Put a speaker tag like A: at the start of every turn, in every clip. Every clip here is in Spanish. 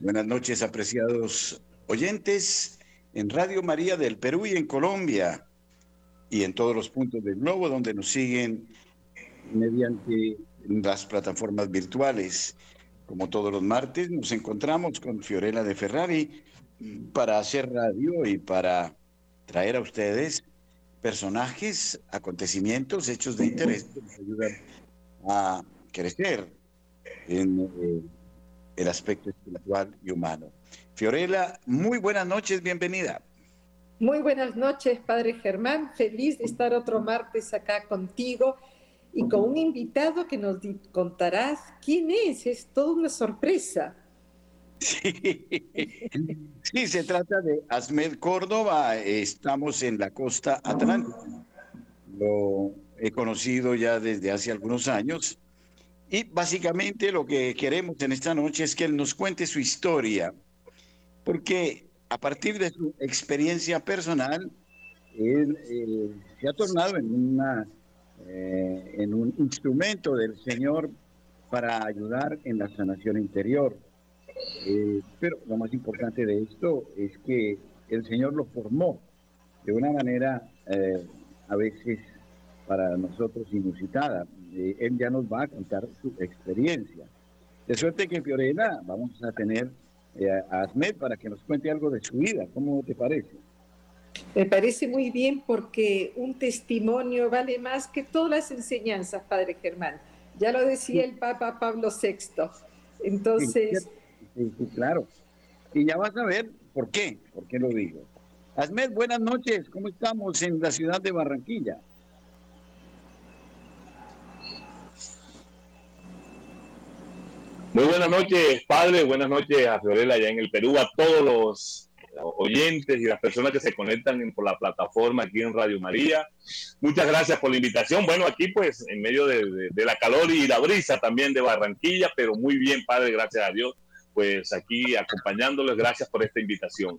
A: Buenas noches, apreciados oyentes en Radio María del Perú y en Colombia y en todos los puntos del globo donde nos siguen mediante las plataformas virtuales. Como todos los martes, nos encontramos con Fiorella de Ferrari para hacer radio y para traer a ustedes personajes, acontecimientos, hechos de interés que nos ayudan a crecer en eh, el aspecto espiritual y humano. Fiorella, muy buenas noches, bienvenida.
B: Muy buenas noches, Padre Germán. Feliz de estar otro martes acá contigo y con un invitado que nos contarás quién es. Es toda una sorpresa.
A: Sí. se trata de Asmed Córdoba. Estamos en la costa atlántica. Lo he conocido ya desde hace algunos años. Y básicamente lo que queremos en esta noche es que él nos cuente su historia, porque a partir de su experiencia personal, él eh, se ha tornado en, una, eh, en un instrumento del Señor para ayudar en la sanación interior. Eh, pero lo más importante de esto es que el Señor lo formó de una manera a veces para nosotros inusitada. Él ya nos va a contar su experiencia. De suerte que Fiorella vamos a tener a Asmed para que nos cuente algo de su vida. ¿Cómo te parece?
B: Me parece muy bien porque un testimonio vale más que todas las enseñanzas, Padre Germán. Ya lo decía el Papa Pablo VI. Entonces...
A: Sí, claro. Y ya vas a ver por qué, por qué lo digo. Asmed, buenas noches. ¿Cómo estamos en la ciudad de Barranquilla?
C: Muy buenas noches, padre. Buenas noches a Fiorella allá en el Perú, a todos los oyentes y las personas que se conectan por la plataforma aquí en Radio María. Muchas gracias por la invitación. Bueno, aquí pues en medio de, la calor y la brisa también de Barranquilla, pero muy bien, padre, gracias a Dios. Pues aquí acompañándoles, gracias por esta invitación.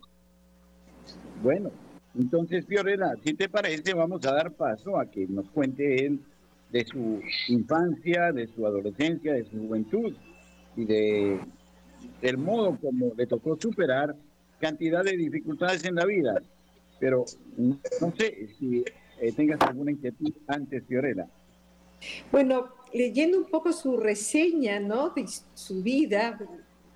A: Bueno, entonces Fiorella, si te parece, vamos a dar paso a que nos cuente de su infancia, de su adolescencia, de su juventud y de del modo como le tocó superar cantidad de dificultades en la vida. Pero no sé si eh, tengas alguna inquietud antes, Fiorella.
B: Bueno, leyendo un poco su reseña, ¿no? De su vida,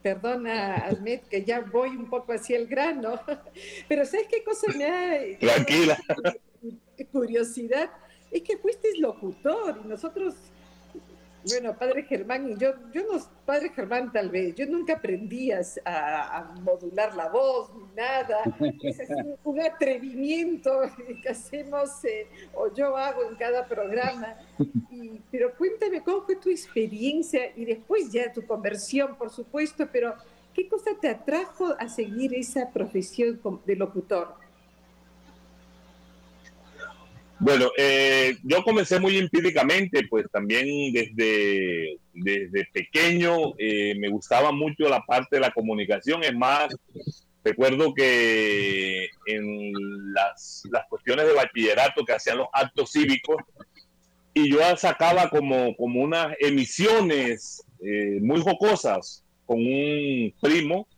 B: perdona, Ahmed, que ya voy un poco hacia el grano, pero ¿sabes qué cosa me ha...
C: Tranquila.
B: Curiosidad, es que fuiste locutor y nosotros bueno, padre Germán, y yo, yo no, padre Germán tal vez, yo nunca aprendí a, modular la voz ni nada. Es un atrevimiento que hacemos eh, o yo hago en cada programa. pero cuéntame cómo fue tu experiencia y después ya tu conversión, por supuesto, pero ¿qué cosa te atrajo a seguir esa profesión de locutor?
C: Bueno, eh, yo comencé muy empíricamente, pues también desde, desde pequeño eh, me gustaba mucho la parte de la comunicación. Es más, recuerdo que en las, las cuestiones de bachillerato que hacían los actos cívicos, y yo sacaba como, como unas emisiones eh, muy jocosas con un primo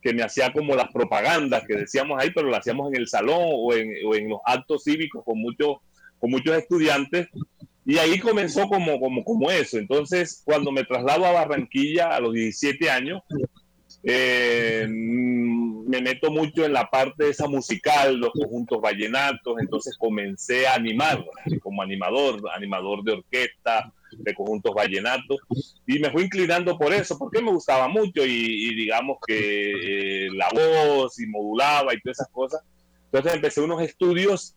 C: que me hacía como las propagandas que decíamos ahí, pero las hacíamos en el salón o en, o en los actos cívicos con muchos, con muchos estudiantes. Y ahí comenzó como, como, como eso. Entonces, cuando me traslado a Barranquilla a los 17 años, eh, me meto mucho en la parte esa musical, los conjuntos vallenatos, entonces comencé a animar como animador, animador de orquesta, de conjuntos vallenatos, y me fui inclinando por eso, porque me gustaba mucho y, digamos que eh, la voz y modulaba y todas esas cosas. Entonces empecé unos estudios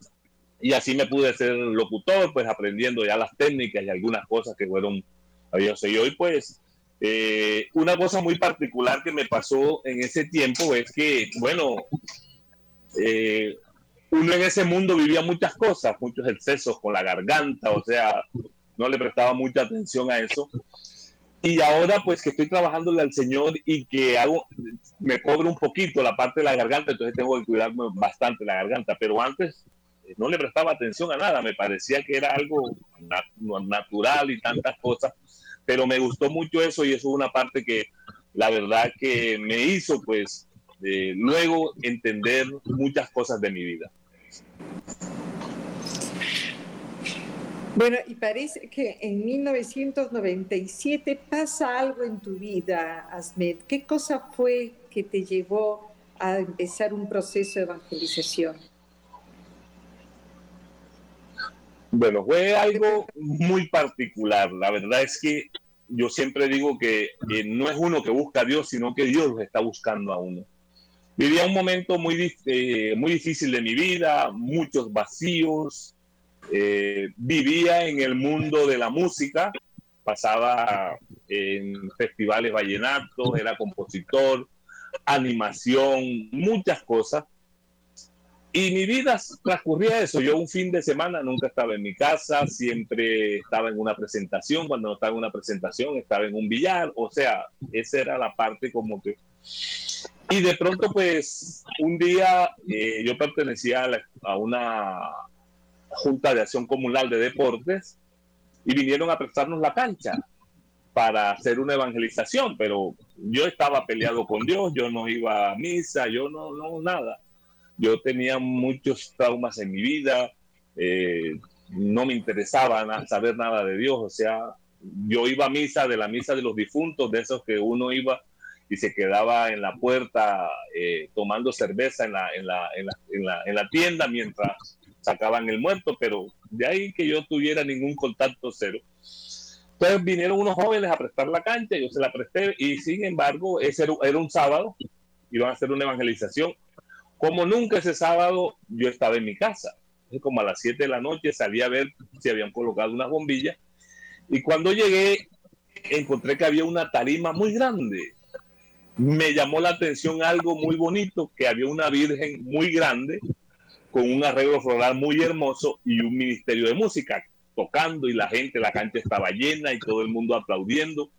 C: y así me pude ser locutor, pues aprendiendo ya las técnicas y algunas cosas que fueron maravilloso Y hoy pues eh, una cosa muy particular que me pasó en ese tiempo es que, bueno, eh, uno en ese mundo vivía muchas cosas, muchos excesos con la garganta, o sea, no le prestaba mucha atención a eso. Y ahora pues que estoy trabajándole al Señor y que hago, me cobro un poquito la parte de la garganta, entonces tengo que cuidarme bastante la garganta, pero antes eh, no le prestaba atención a nada, me parecía que era algo natural y tantas cosas pero me gustó mucho eso y eso es una parte que la verdad que me hizo pues eh, luego entender muchas cosas de mi vida.
B: Bueno, y parece que en 1997 pasa algo en tu vida, Asmed. ¿Qué cosa fue que te llevó a empezar un proceso de evangelización?
C: Bueno, fue algo muy particular. La verdad es que yo siempre digo que no es uno que busca a Dios, sino que Dios está buscando a uno. Vivía un momento muy, eh, muy difícil de mi vida, muchos vacíos. Eh, vivía en el mundo de la música, pasaba en festivales vallenatos, era compositor, animación, muchas cosas. Y mi vida transcurría eso. Yo un fin de semana nunca estaba en mi casa, siempre estaba en una presentación. Cuando no estaba en una presentación, estaba en un billar. O sea, esa era la parte como que y de pronto, pues, un día eh, yo pertenecía a, una junta de acción comunal de deportes y vinieron a prestarnos la cancha para hacer una evangelización, pero yo estaba peleado con Dios, yo no iba a misa, yo no, no, nada. Yo tenía muchos traumas en mi vida, eh, no me interesaba saber nada de Dios, o sea, yo iba a misa de la misa de los difuntos, de esos que uno iba y se quedaba en la puerta eh, tomando cerveza en la, en, la, en, la, en, la, en la tienda mientras sacaban el muerto, pero de ahí que yo tuviera ningún contacto cero. Entonces vinieron unos jóvenes a prestar la cancha, yo se la presté y sin embargo ese era, un sábado, iban a hacer una evangelización. Como nunca ese sábado yo estaba en mi casa, como a las 7 de la noche salí a ver si habían colocado unas bombillas y cuando llegué encontré que había una tarima muy grande me llamó la atención algo muy bonito, que había una virgen muy grande, con un arreglo floral muy hermoso y un ministerio de música tocando y la gente, la cancha estaba llena y todo el mundo aplaudiendo.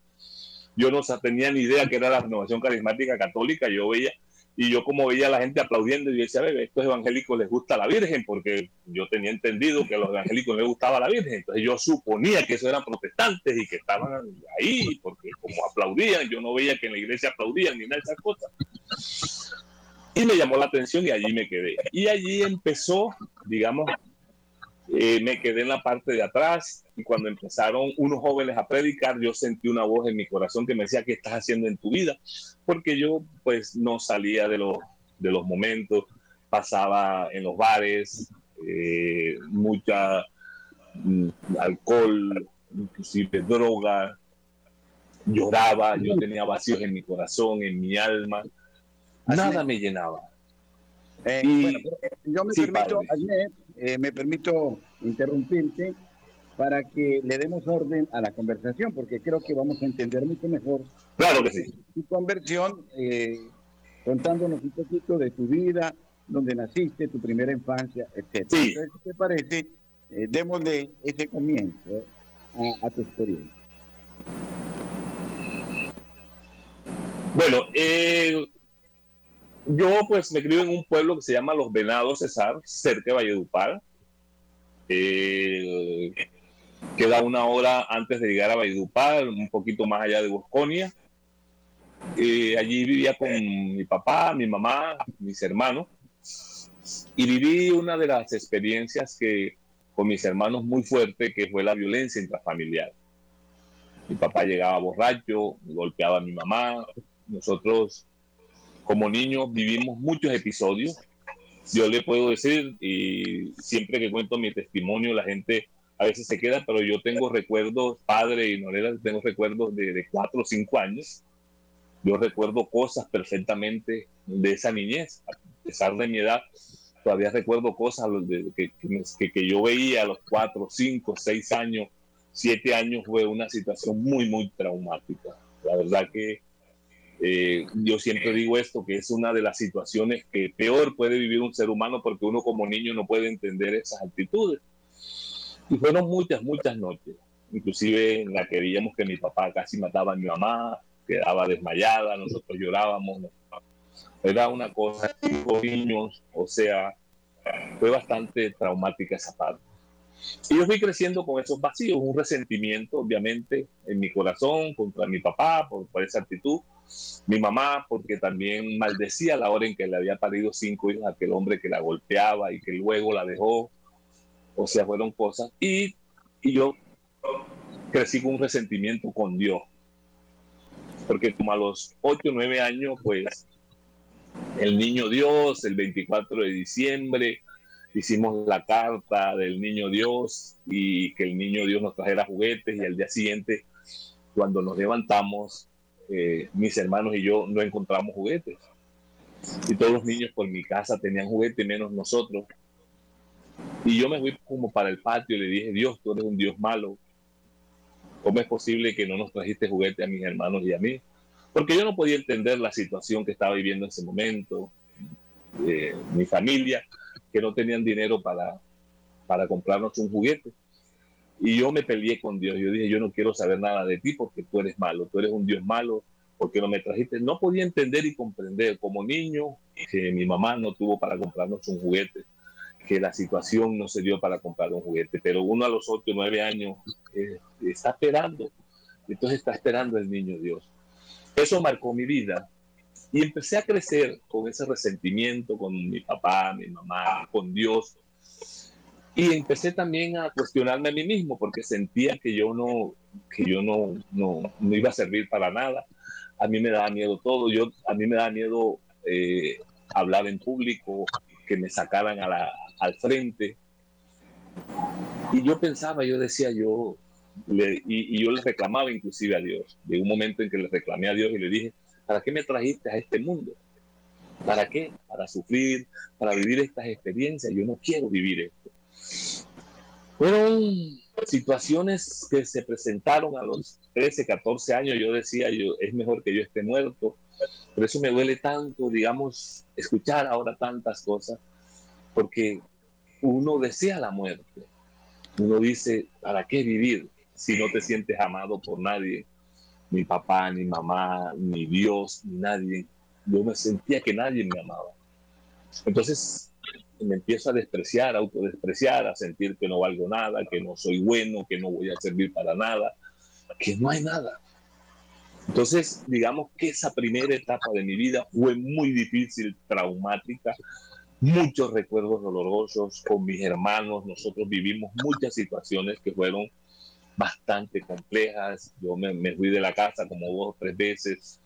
C: Yo no tenía ni idea que era la renovación carismática católica, yo veía y yo como veía a la gente aplaudiendo y decía, bebé, estos evangélicos les gusta la Virgen, porque yo tenía entendido que a los evangélicos les gustaba la Virgen, entonces yo suponía que eso eran protestantes y que estaban ahí, porque como aplaudían, yo no veía que en la iglesia aplaudían ni nada de esas cosas. Y me llamó la atención y allí me quedé. Y allí empezó, digamos, eh, me quedé en la parte de atrás y cuando empezaron unos jóvenes a predicar, yo sentí una voz en mi corazón que me decía, ¿qué estás haciendo en tu vida? Porque yo pues no salía de los, de los momentos, pasaba en los bares, eh, mucha mm, alcohol, inclusive droga, lloraba, yo tenía vacíos en mi corazón, en mi alma, nada me llenaba.
A: Eh, bueno, yo me permito, eh, me permito interrumpirte para que le demos orden a la conversación, porque creo que vamos a entender mucho mejor.
C: Claro que sí.
A: Tu conversión, eh, contándonos un poquito de tu vida, donde naciste, tu primera infancia, etc. Sí. Entonces, ¿qué te parece? Eh, démosle ese comienzo a, a tu experiencia.
C: Bueno, eh, yo pues me crié en un pueblo que se llama Los Venados Cesar, cerca de Valledupar. Eh, queda una hora antes de llegar a Valledupar, un poquito más allá de Bosconia. Eh, allí vivía con mi papá, mi mamá, mis hermanos. Y viví una de las experiencias que con mis hermanos muy fuerte, que fue la violencia intrafamiliar. Mi papá llegaba borracho, golpeaba a mi mamá. Nosotros como niños vivimos muchos episodios. Yo le puedo decir, y siempre que cuento mi testimonio, la gente a veces se queda, pero yo tengo recuerdos, padre y Norela, tengo recuerdos de, de cuatro o cinco años. Yo recuerdo cosas perfectamente de esa niñez, a pesar de mi edad, todavía recuerdo cosas que, que, que yo veía a los cuatro, cinco, seis años, siete años, fue una situación muy, muy traumática. La verdad que eh, yo siempre digo esto, que es una de las situaciones que peor puede vivir un ser humano porque uno como niño no puede entender esas actitudes. Y fueron muchas, muchas noches, inclusive en la que veíamos que mi papá casi mataba a mi mamá, quedaba desmayada, nosotros llorábamos. Era una cosa, cinco niños, o sea, fue bastante traumática esa parte. Y yo fui creciendo con esos vacíos, un resentimiento, obviamente, en mi corazón contra mi papá por, por esa actitud Mi mamá, porque también maldecía la hora en que le había parido cinco hijos a aquel hombre que la golpeaba y que luego la dejó. O sea, fueron cosas. Y, y yo crecí con un resentimiento con Dios. Porque como a los 8 o 9 años, pues el niño Dios, el 24 de diciembre, hicimos la carta del niño Dios y que el niño Dios nos trajera juguetes y al día siguiente, cuando nos levantamos, eh, mis hermanos y yo no encontramos juguetes. Y todos los niños por mi casa tenían juguetes, menos nosotros. Y yo me fui como para el patio y le dije, Dios, tú eres un Dios malo. ¿Cómo es posible que no nos trajiste juguete a mis hermanos y a mí? Porque yo no podía entender la situación que estaba viviendo en ese momento, eh, mi familia, que no tenían dinero para, para comprarnos un juguete. Y yo me peleé con Dios. Yo dije, yo no quiero saber nada de ti porque tú eres malo, tú eres un Dios malo, porque no me trajiste. No podía entender y comprender como niño que mi mamá no tuvo para comprarnos un juguete que la situación no se dio para comprar un juguete, pero uno a los 8 o 9 años eh, está esperando, entonces está esperando el niño Dios. Eso marcó mi vida y empecé a crecer con ese resentimiento con mi papá, mi mamá, con Dios. Y empecé también a cuestionarme a mí mismo porque sentía que yo no, que yo no, no, no iba a servir para nada. A mí me daba miedo todo. Yo, a mí me daba miedo eh, hablar en público, que me sacaran a al frente. Y yo pensaba, yo decía, yo, y, yo le reclamaba inclusive a Dios. de un momento en que le reclamé a Dios y le dije, ¿para qué me trajiste a este mundo? ¿Para qué? Para sufrir, para vivir estas experiencias. Yo no quiero vivir esto. Fueron situaciones que se presentaron a los 13, 14 años. Yo decía, yo, es mejor que yo esté muerto. Por eso me duele tanto, digamos, escuchar ahora tantas cosas, porque uno desea la muerte. Uno dice, ¿para qué vivir si no te sientes amado por nadie? Ni papá, ni mamá, ni Dios, ni nadie. Yo me sentía que nadie me amaba. Entonces me empiezo a despreciar, a autodespreciar, a sentir que no valgo nada, que no soy bueno, que no voy a servir para nada, que no hay nada. Entonces, digamos que esa primera etapa de mi vida fue muy difícil, traumática, muchos recuerdos dolorosos con mis hermanos. Nosotros vivimos muchas situaciones que fueron bastante complejas. Yo me, fui de la casa como dos o tres veces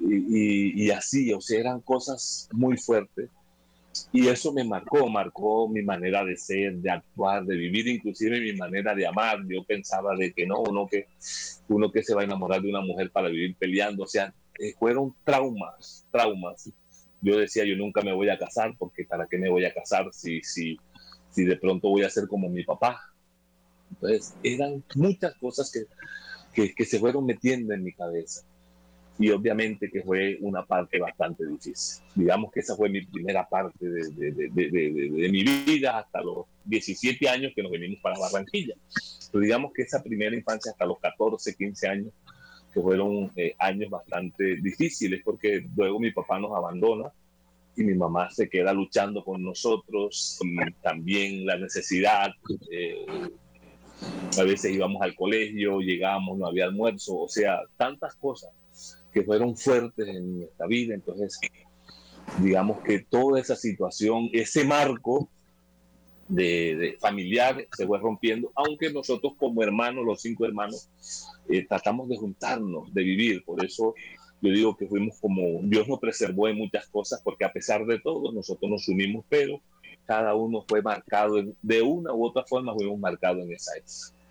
C: y, y, así, o sea, eran cosas muy fuertes. Y eso me marcó, marcó mi manera de ser, de actuar, de vivir, inclusive mi manera de amar. Yo pensaba de que no, uno que, uno que se va a enamorar de una mujer para vivir peleando, o sea, eh, fueron traumas, traumas yo decía, yo nunca me voy a casar, porque ¿para qué me voy a casar si, si, si de pronto voy a ser como mi papá? Entonces, eran muchas cosas que, que, que se fueron metiendo en mi cabeza. Y obviamente que fue una parte bastante difícil. Digamos que esa fue mi primera parte de, de, de, de, mi vida hasta los 17 años que nos venimos para Barranquilla. Pero digamos que esa primera infancia hasta los 14, 15 años que fueron eh, años bastante difíciles porque luego mi papá nos abandona y mi mamá se queda luchando con nosotros también la necesidad. Eh, a veces íbamos al colegio, llegábamos, no había almuerzo, o sea, tantas cosas que fueron fuertes en nuestra vida. Entonces, digamos que toda esa situación, ese marco de, familiar se fue rompiendo, aunque nosotros como hermanos, los cinco hermanos, eh, tratamos de juntarnos, de vivir. Por eso yo digo que fuimos como, Dios nos preservó en muchas cosas, porque a pesar de todo, nosotros nos unimos, pero cada uno fue marcado de una u otra forma, fuimos marcados en esa época.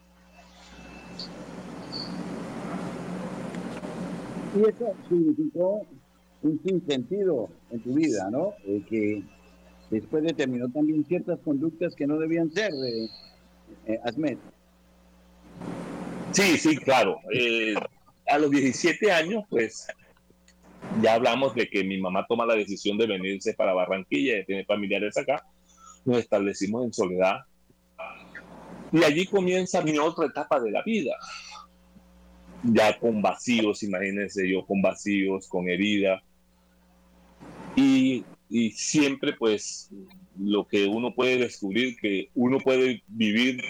A: Y eso significó un sinsentido en tu vida, ¿no? Eh, que después determinó también ciertas conductas que no debían ser, eh, Asmet.
C: Sí, sí, claro. Eh, a los 17 años, pues ya hablamos de que mi mamá toma la decisión de venirse para Barranquilla, de tener familiares acá. Nos establecimos en soledad. Y allí comienza mi otra etapa de la vida. Ya con vacíos, imagínense yo con vacíos, con herida. Y, y siempre pues lo que uno puede descubrir, que uno puede vivir,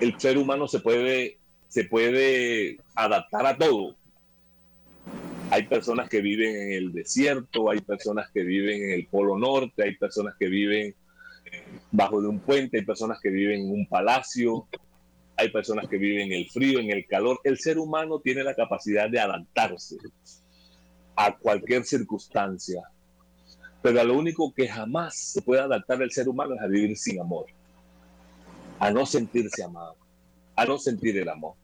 C: el ser humano se puede se puede adaptar a todo. Hay personas que viven en el desierto, hay personas que viven en el Polo Norte, hay personas que viven bajo de un puente, hay personas que viven en un palacio, hay personas que viven en el frío, en el calor. El ser humano tiene la capacidad de adaptarse a cualquier circunstancia, pero a lo único que jamás se puede adaptar el ser humano es a vivir sin amor, a no sentirse amado, a no sentir el amor.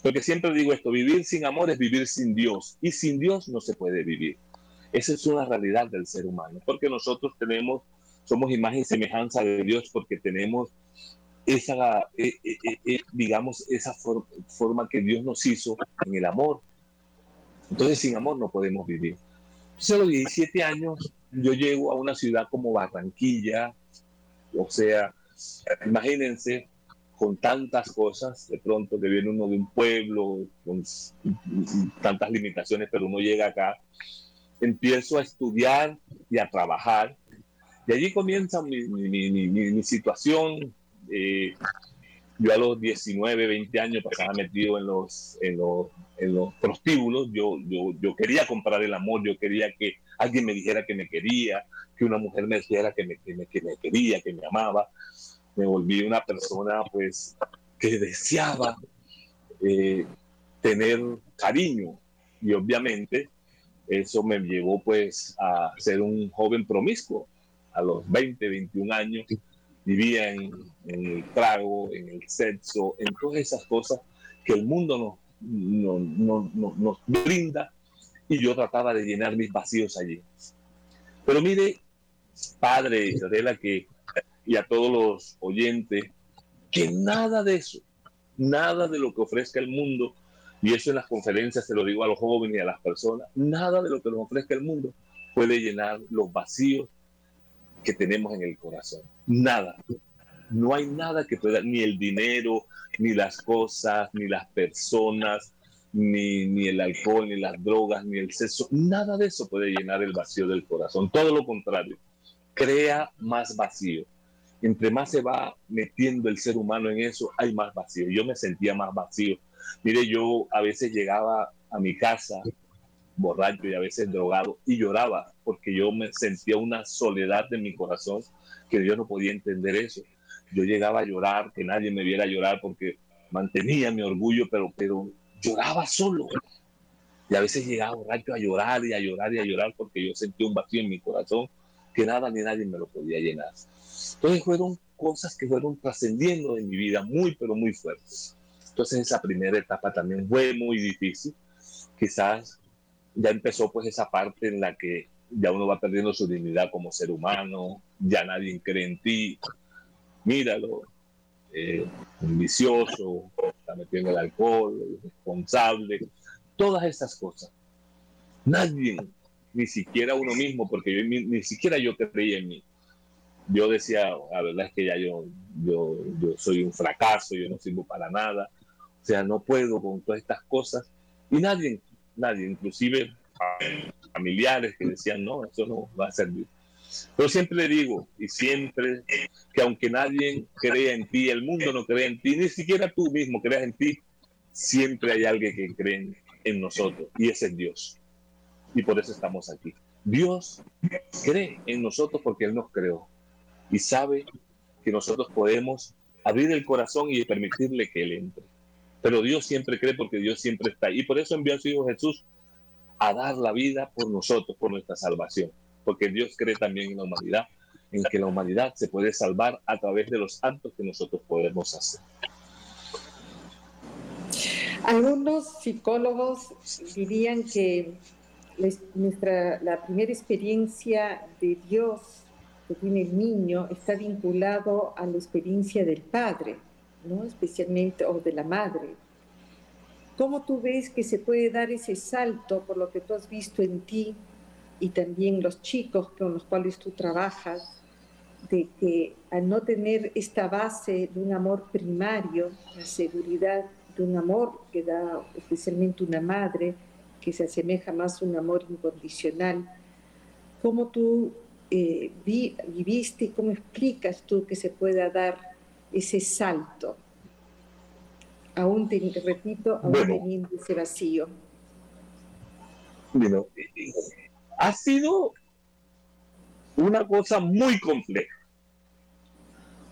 C: Porque siempre digo esto, vivir sin amor es vivir sin Dios y sin Dios no se puede vivir. Esa es una realidad del ser humano, porque nosotros tenemos, somos imagen y semejanza de Dios porque tenemos esa, eh, eh, eh, digamos, esa forma que Dios nos hizo en el amor. Entonces sin amor no podemos vivir. Entonces a los 17 años yo llego a una ciudad como Barranquilla, o sea, imagínense con tantas cosas, de pronto que viene uno de un pueblo con tantas limitaciones, pero uno llega acá, empiezo a estudiar y a trabajar, y allí comienza mi, mi, situación. Eh, yo a los 19, 20 años pasaba metido en los, en los, en los prostíbulos, yo, yo, yo quería comprar el amor, yo quería que alguien me dijera que me quería, que una mujer me dijera que me, que me, que me quería, que me amaba. Me volví una persona pues que deseaba eh, tener cariño. Y obviamente eso me llevó pues a ser un joven promiscuo. A los 20, 21 años vivía en, el trago, en el sexo, en todas esas cosas que el mundo nos, nos brinda y yo trataba de llenar mis vacíos allí. Pero mire, padre Isabela, que y a todos los oyentes que nada de eso, nada de lo que ofrezca el mundo, y eso en las conferencias se lo digo a los jóvenes y a las personas, nada de lo que nos ofrezca el mundo puede llenar los vacíos que tenemos en el corazón. Nada. No hay nada que pueda, ni el dinero, ni las cosas, ni las personas, ni, ni el alcohol, ni las drogas, ni el sexo. Nada de eso puede llenar el vacío del corazón. Todo lo contrario, crea más vacío entre más se va metiendo el ser humano en eso, hay más vacío. Yo me sentía más vacío. Mire, yo a veces llegaba a mi casa borracho y a veces drogado y lloraba porque yo me sentía una soledad en mi corazón que yo no podía entender eso. Yo llegaba a llorar, que nadie me viera llorar porque mantenía mi orgullo, pero, pero lloraba solo. Y a veces llegaba borracho a llorar y a llorar y a llorar porque yo sentía un vacío en mi corazón que nada ni nadie me lo podía llenar. Entonces fueron cosas que fueron trascendiendo en mi vida muy, pero muy fuertes. Entonces esa primera etapa también fue muy difícil. Quizás ya empezó pues esa parte en la que ya uno va perdiendo su dignidad como ser humano, ya nadie cree en ti. Míralo, eh, vicioso, está metiendo el alcohol, responsable, todas esas cosas. Nadie, ni siquiera uno mismo, porque yo, ni siquiera yo creía en mí yo decía, la verdad es que ya yo, yo, yo soy un fracaso, yo no sirvo para nada, o sea, no puedo con todas estas cosas. Y nadie, nadie, inclusive familiares que decían, no, eso no va a servir. Pero siempre le digo, y siempre, que aunque nadie crea en ti, el mundo no cree en ti, ni siquiera tú mismo creas en ti, siempre hay alguien que cree en, nosotros, y ese es Dios. Y por eso estamos aquí. Dios cree en nosotros porque Él nos creó y sabe que nosotros podemos abrir el corazón y permitirle que Él entre. Pero Dios siempre cree porque Dios siempre está. Y por eso envió a su Hijo Jesús a dar la vida por nosotros, por nuestra salvación. Porque Dios cree también en la humanidad, en que la humanidad se puede salvar a través de los actos que nosotros podemos hacer.
B: Algunos psicólogos dirían que nuestra, la primera experiencia de Dios que tiene el niño está vinculado a la experiencia del padre, ¿no? especialmente, o de la madre. ¿Cómo tú ves que se puede dar ese salto por lo que tú has visto en ti y también los chicos con los cuales tú trabajas, de que al no tener esta base de un amor primario, la seguridad de un amor que da especialmente una madre, que se asemeja más a un amor incondicional, ¿cómo tú eh, viviste y cómo explicas tú que se pueda dar ese salto, aún te repito, aún teniendo ese vacío.
C: Bueno, ha sido una cosa muy compleja.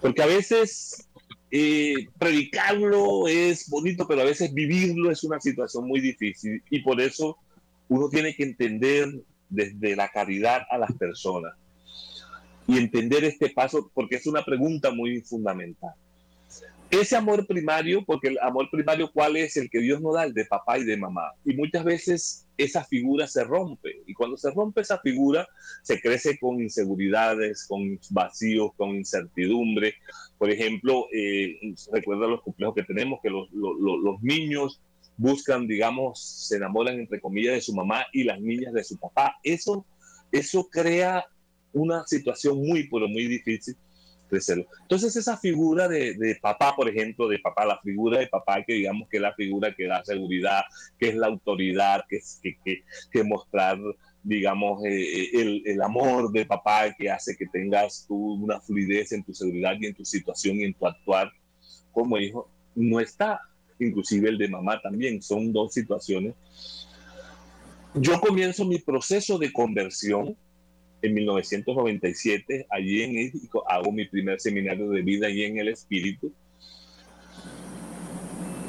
C: Porque a veces eh, predicarlo es bonito, pero a veces vivirlo es una situación muy difícil. Y por eso uno tiene que entender desde la caridad a las personas y entender este paso, porque es una pregunta muy fundamental. Ese amor primario, porque el amor primario, ¿cuál es el que Dios nos da? El de papá y de mamá. Y muchas veces esa figura se rompe. Y cuando se rompe esa figura, se crece con inseguridades, con vacíos, con incertidumbre. Por ejemplo, eh, recuerda los complejos que tenemos, que los, los, niños buscan, digamos, se enamoran entre comillas de su mamá y las niñas de su papá. Eso, eso crea una situación muy, pero muy difícil crecerlo. Entonces esa figura de, de, papá, por ejemplo, de papá, la figura de papá que digamos que es la figura que da seguridad, que es la autoridad, que, que, que, que mostrar, digamos, eh, eh, el, el, amor de papá que hace que tengas tú una fluidez en tu seguridad y en tu situación y en tu actuar como hijo, no está inclusive el de mamá también, son dos situaciones. Yo comienzo mi proceso de conversión en 1997, allí en México, hago mi primer seminario de vida y en el espíritu.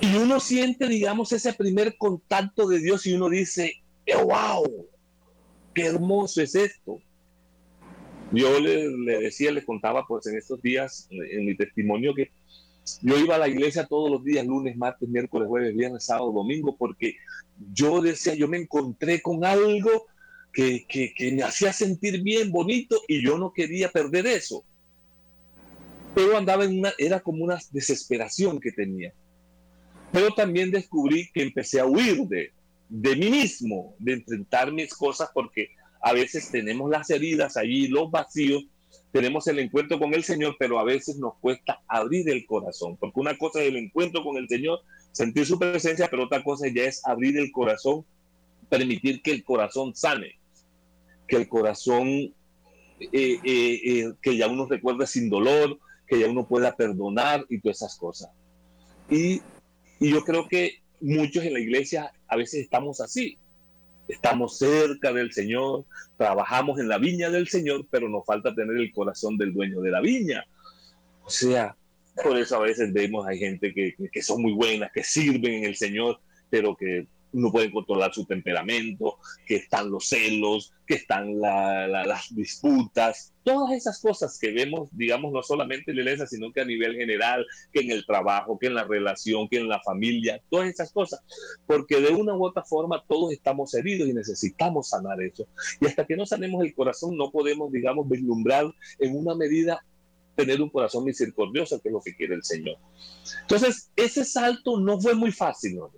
C: Y uno siente, digamos, ese primer contacto de Dios y uno dice, wow, qué hermoso es esto. Yo le, le decía, le contaba pues en estos días, en mi testimonio, que yo iba a la iglesia todos los días, lunes, martes, miércoles, jueves, viernes, sábado, domingo, porque yo decía, yo me encontré con algo que, me hacía sentir bien, bonito, y yo no quería perder eso. Pero andaba en una, era como una desesperación que tenía. Pero también descubrí que empecé a huir de, de mí mismo, de enfrentar mis cosas, porque a veces tenemos las heridas allí, los vacíos, tenemos el encuentro con el Señor, pero a veces nos cuesta abrir el corazón, porque una cosa es el encuentro con el Señor, sentir su presencia, pero otra cosa ya es abrir el corazón, permitir que el corazón sane, que el corazón, eh, eh, eh, que ya uno recuerde sin dolor, que ya uno pueda perdonar y todas esas cosas. Y, y yo creo que muchos en la iglesia a veces estamos así, estamos cerca del Señor, trabajamos en la viña del Señor, pero nos falta tener el corazón del dueño de la viña. O sea, por eso a veces vemos, hay gente que, que son muy buenas, que sirven en el Señor, pero que no pueden controlar su temperamento, que están los celos, que están la, la, las disputas, todas esas cosas que vemos, digamos, no solamente en la iglesia, sino que a nivel general, que en el trabajo, que en la relación, que en la familia, todas esas cosas, porque de una u otra forma todos estamos heridos y necesitamos sanar eso. Y hasta que no sanemos el corazón, no podemos, digamos, vislumbrar en una medida tener un corazón misericordioso, que es lo que quiere el Señor. Entonces, ese salto no fue muy fácil, ¿no?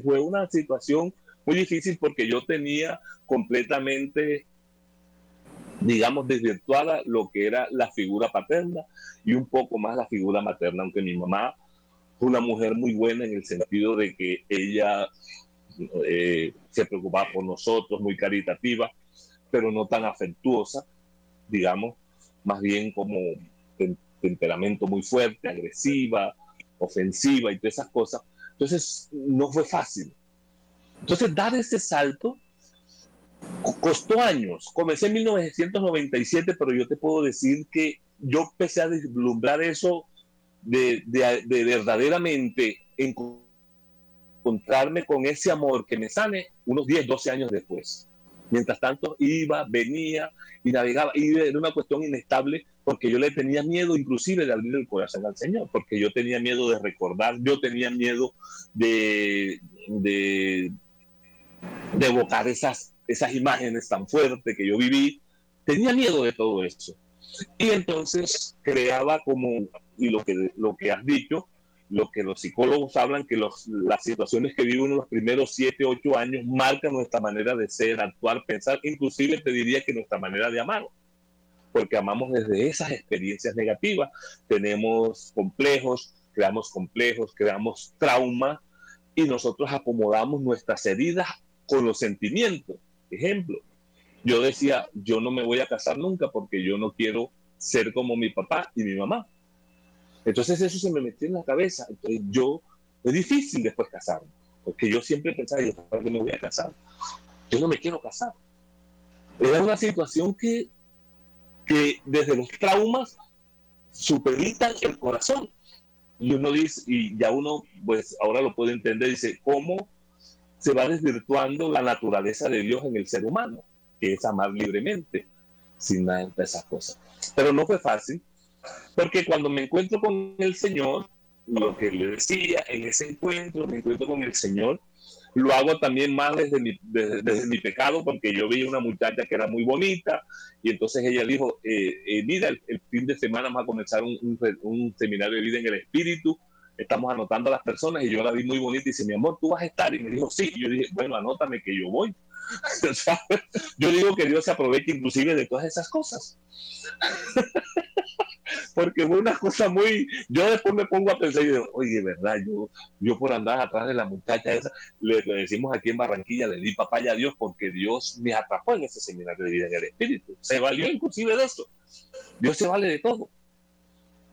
C: Fue una situación muy difícil porque yo tenía completamente, digamos, desvirtuada lo que era la figura paterna y un poco más la figura materna, aunque mi mamá fue una mujer muy buena en el sentido de que ella eh, se preocupaba por nosotros, muy caritativa, pero no tan afectuosa, digamos, más bien como temperamento muy fuerte, agresiva, ofensiva y todas esas cosas. Entonces, no fue fácil. Entonces, dar ese salto costó años. Comencé en 1997, pero yo te puedo decir que yo empecé a deslumbrar eso de, de, de verdaderamente encontrarme con ese amor que me sane unos 10, 12 años después. Mientras tanto, iba, venía y navegaba. Y era una cuestión inestable porque yo le tenía miedo inclusive de abrir el corazón al Señor, porque yo tenía miedo de recordar, yo tenía miedo de, de, de evocar esas, esas imágenes tan fuertes que yo viví, tenía miedo de todo eso. Y entonces creaba como, y lo que, lo que has dicho, lo que los psicólogos hablan, que los, las situaciones que viven en los primeros 7, 8 años marcan nuestra manera de ser, actuar, pensar, inclusive te diría que nuestra manera de amar porque amamos desde esas experiencias negativas. Tenemos complejos, creamos complejos, creamos trauma y nosotros acomodamos nuestras heridas con los sentimientos. Ejemplo, yo decía, yo no me voy a casar nunca porque yo no quiero ser como mi papá y mi mamá. Entonces eso se me metió en la cabeza. Entonces yo, es difícil después casarme, porque yo siempre pensaba, ¿para qué me voy a casar? yo no me quiero casar. Era una situación que, que desde los traumas superitan el corazón. Y uno dice, y ya uno, pues ahora lo puede entender, dice, ¿cómo se va desvirtuando la naturaleza de Dios en el ser humano? Que es amar libremente, sin nada de esas cosas. Pero no fue fácil, porque cuando me encuentro con el Señor, lo que le decía en ese encuentro, me encuentro con el Señor, lo hago también más desde mi, desde, mi pecado, porque yo vi una muchacha que era muy bonita, y entonces ella dijo, eh, eh mira, el, fin de semana vamos a comenzar un, un, seminario de vida en el Espíritu, estamos anotando a las personas, y yo la vi muy bonita, y dice, mi amor, tú vas a estar, y me dijo, sí, y yo dije, bueno, anótame que yo voy. yo digo que Dios se aproveche inclusive de todas esas cosas. Porque fue una cosa muy, yo después me pongo a pensar y digo, oye, verdad, yo, yo por andar atrás de la muchacha esa, le, decimos aquí en Barranquilla, le di papaya a Dios porque Dios me atrapó en ese seminario de vida en el Espíritu. Se valió inclusive de eso. Dios se vale de todo.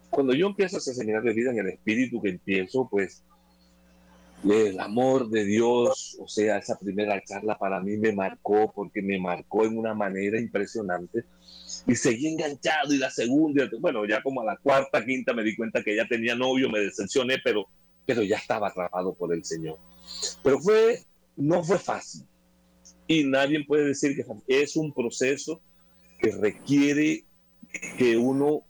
C: Cuando yo empiezo ese seminario de vida en el Espíritu, que empiezo, pues, el amor de Dios, o sea, esa primera charla para mí me marcó porque me marcó en una manera impresionante y seguí enganchado y la segunda, bueno, ya como a la cuarta, quinta me di cuenta que ya tenía novio, me decepcioné, pero, pero ya estaba atrapado por el Señor. Pero fue, no fue fácil. Y nadie puede decir que es un proceso que requiere que uno